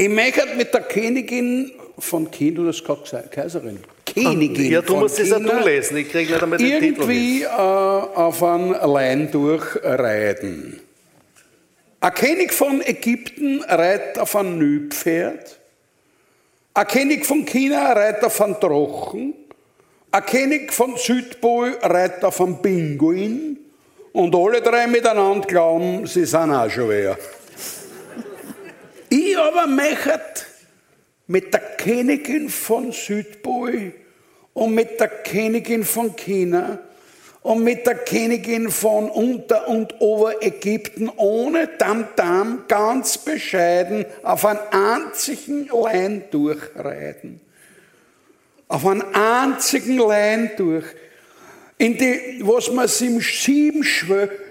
Ich möchte mit der Königin von China, du hast gerade Kaiserin. Königin. Ja, du musst es ja du lesen, ich kriege nicht einmal den Irgendwie Titel. Äh, auf ein Lein durchreiten. Ein König von Ägypten reitet auf ein Nüpferd. Ein König von China reitet auf ein Trochen. Ein König von Südpol reitet auf ein Pinguin. Und alle drei miteinander glauben, sie sind auch schon wer. Ich aber möchte mit der Königin von Südpol und mit der Königin von China und mit der Königin von Unter- und Oberägypten ohne Tamtam ganz bescheiden auf einen einzigen Lein durchreiten. Auf einen einzigen Lein durch. In die, was man sieben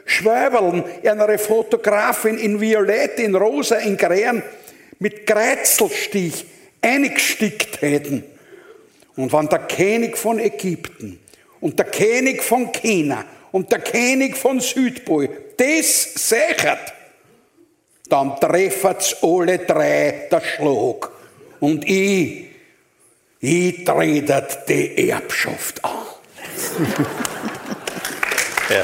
Schwäbeln, eine Fotografin in Violett, in Rosa, in Grän, mit Kreizelstich eingestickt hätten. Und wenn der König von Ägypten und der König von China und der König von Südpol das sichert, dann treffen's alle drei der Schlag. Und ich, ich tretet die Erbschaft an. ja.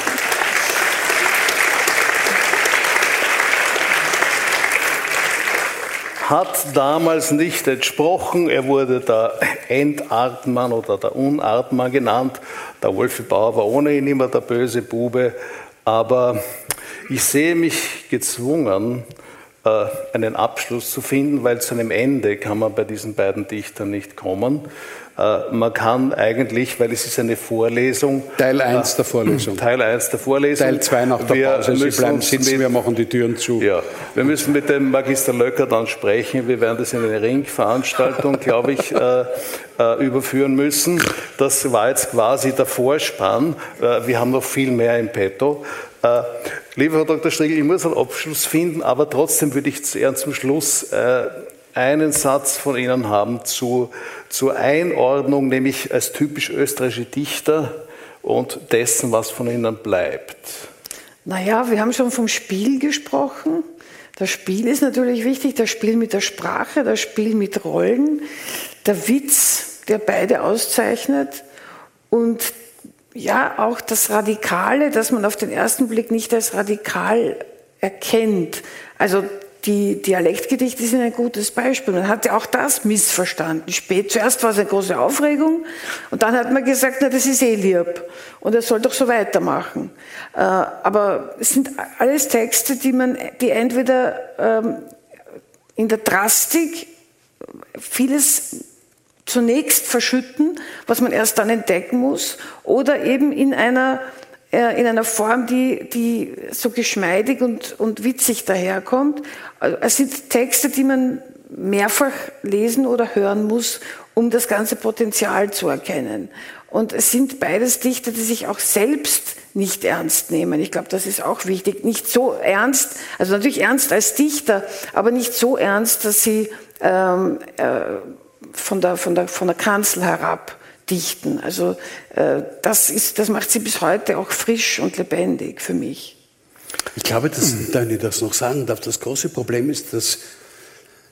Hat damals nicht entsprochen. Er wurde der Entartmann oder der Unartmann genannt. Der Wolfi Bauer war ohnehin immer der böse Bube. Aber ich sehe mich gezwungen, äh, einen Abschluss zu finden, weil zu einem Ende kann man bei diesen beiden Dichtern nicht kommen. Äh, man kann eigentlich, weil es ist eine Vorlesung. Teil 1 äh, der Vorlesung. Teil 1 der Vorlesung. Teil 2 nach der wir Pause. Sie bleiben sitzen, mit, wir machen die Türen zu. Ja, wir müssen mit dem Magister Löcker dann sprechen. Wir werden das in eine Ringveranstaltung, glaube ich, äh, überführen müssen. Das war jetzt quasi der Vorspann. Wir haben noch viel mehr im Petto. Lieber Herr Dr. Striegel, ich muss einen Abschluss finden, aber trotzdem würde ich eher zum Schluss einen Satz von Ihnen haben zu, zur Einordnung, nämlich als typisch österreichische Dichter und dessen, was von Ihnen bleibt. Naja, wir haben schon vom Spiel gesprochen. Das Spiel ist natürlich wichtig, das Spiel mit der Sprache, das Spiel mit Rollen, der Witz, der beide auszeichnet und ja, auch das Radikale, das man auf den ersten Blick nicht als radikal erkennt. Also die Dialektgedichte sind ein gutes Beispiel. Man hatte auch das missverstanden. Spät, zuerst war es eine große Aufregung und dann hat man gesagt, na, das ist eh lieb und er soll doch so weitermachen. Äh, aber es sind alles Texte, die man, die entweder ähm, in der Drastik vieles zunächst verschütten, was man erst dann entdecken muss, oder eben in einer in einer Form, die, die so geschmeidig und, und witzig daherkommt. Also, es sind Texte, die man mehrfach lesen oder hören muss, um das ganze Potenzial zu erkennen. Und es sind beides Dichter, die sich auch selbst nicht ernst nehmen. Ich glaube, das ist auch wichtig. Nicht so ernst, also natürlich ernst als Dichter, aber nicht so ernst, dass sie ähm, äh, von, der, von, der, von der Kanzel herab dichten. Also äh, das, ist, das macht sie bis heute auch frisch und lebendig für mich. Ich glaube, dass, wenn ich das noch sagen darf, das große Problem ist, dass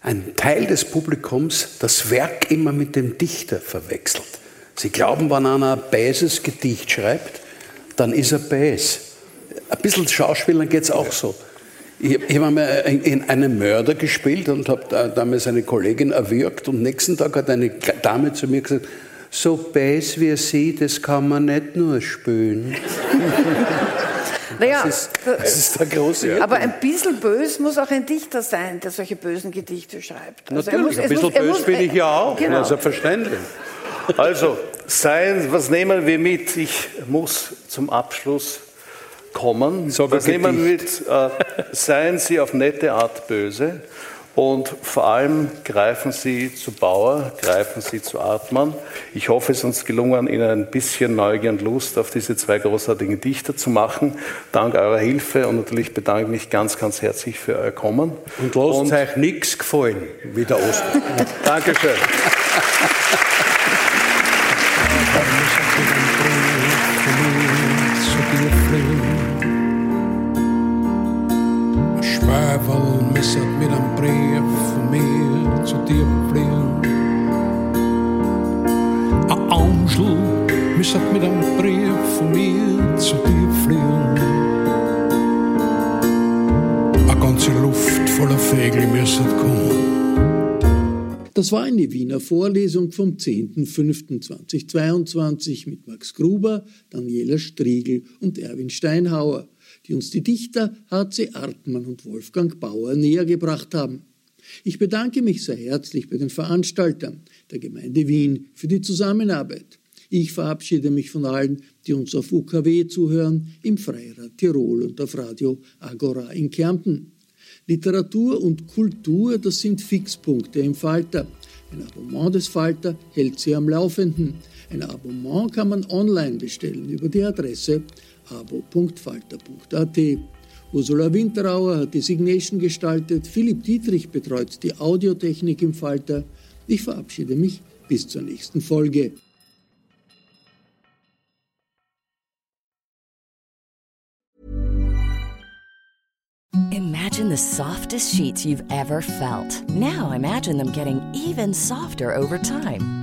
ein Teil des Publikums das Werk immer mit dem Dichter verwechselt. Sie glauben, wenn einer ein bäses Gedicht schreibt, dann ist er bäs. Ein bisschen Schauspielern geht es auch so. Ich, ich habe einmal in einem Mörder gespielt und habe damals eine Kollegin erwürgt und nächsten Tag hat eine Dame zu mir gesagt, so bäs wie sie, das kann man nicht nur spülen. Naja, das, ist, das ist der große Aber ein bisschen bös muss auch ein Dichter sein, der solche bösen Gedichte schreibt. Also Natürlich, muss, ein bisschen muss, bös muss, bin ich ja auch. Genau. Ja, selbstverständlich. Also, sein, was nehmen wir mit? Ich muss zum Abschluss kommen. was nehmen wir mit? Äh, seien Sie auf nette Art böse. Und vor allem greifen Sie zu Bauer, greifen Sie zu Artmann. Ich hoffe, es ist uns gelungen, Ihnen ein bisschen Neugier und Lust auf diese zwei großartigen Dichter zu machen. Dank eurer Hilfe und natürlich bedanke ich mich ganz, ganz herzlich für euer Kommen. Und lasst euch nichts gefallen, wie der Osten. Dankeschön. Schwefel misset mit einem Brief von mir zu dir fliegen. Ein Angel misset mit einem Brief von mir zu dir fliegen. Eine ganze Luft voller Vögel misset kommen. Das war eine Wiener Vorlesung vom 10.05.2022 mit Max Gruber, Daniela Striegel und Erwin Steinhauer die uns die Dichter H.C. Artmann und Wolfgang Bauer näher gebracht haben. Ich bedanke mich sehr herzlich bei den Veranstaltern der Gemeinde Wien für die Zusammenarbeit. Ich verabschiede mich von allen, die uns auf UKW zuhören, im Freirad Tirol und auf Radio Agora in Kärnten. Literatur und Kultur, das sind Fixpunkte im Falter. Ein Abonnement des Falter hält sie am Laufenden. Ein Abonnement kann man online bestellen über die Adresse abo.falter.at. Ursula Winterauer hat die Signation gestaltet, Philipp Dietrich betreut die Audiotechnik im Falter. Ich verabschiede mich bis zur nächsten Folge. Imagine the softest sheets you've ever felt. Now imagine them getting even softer over time.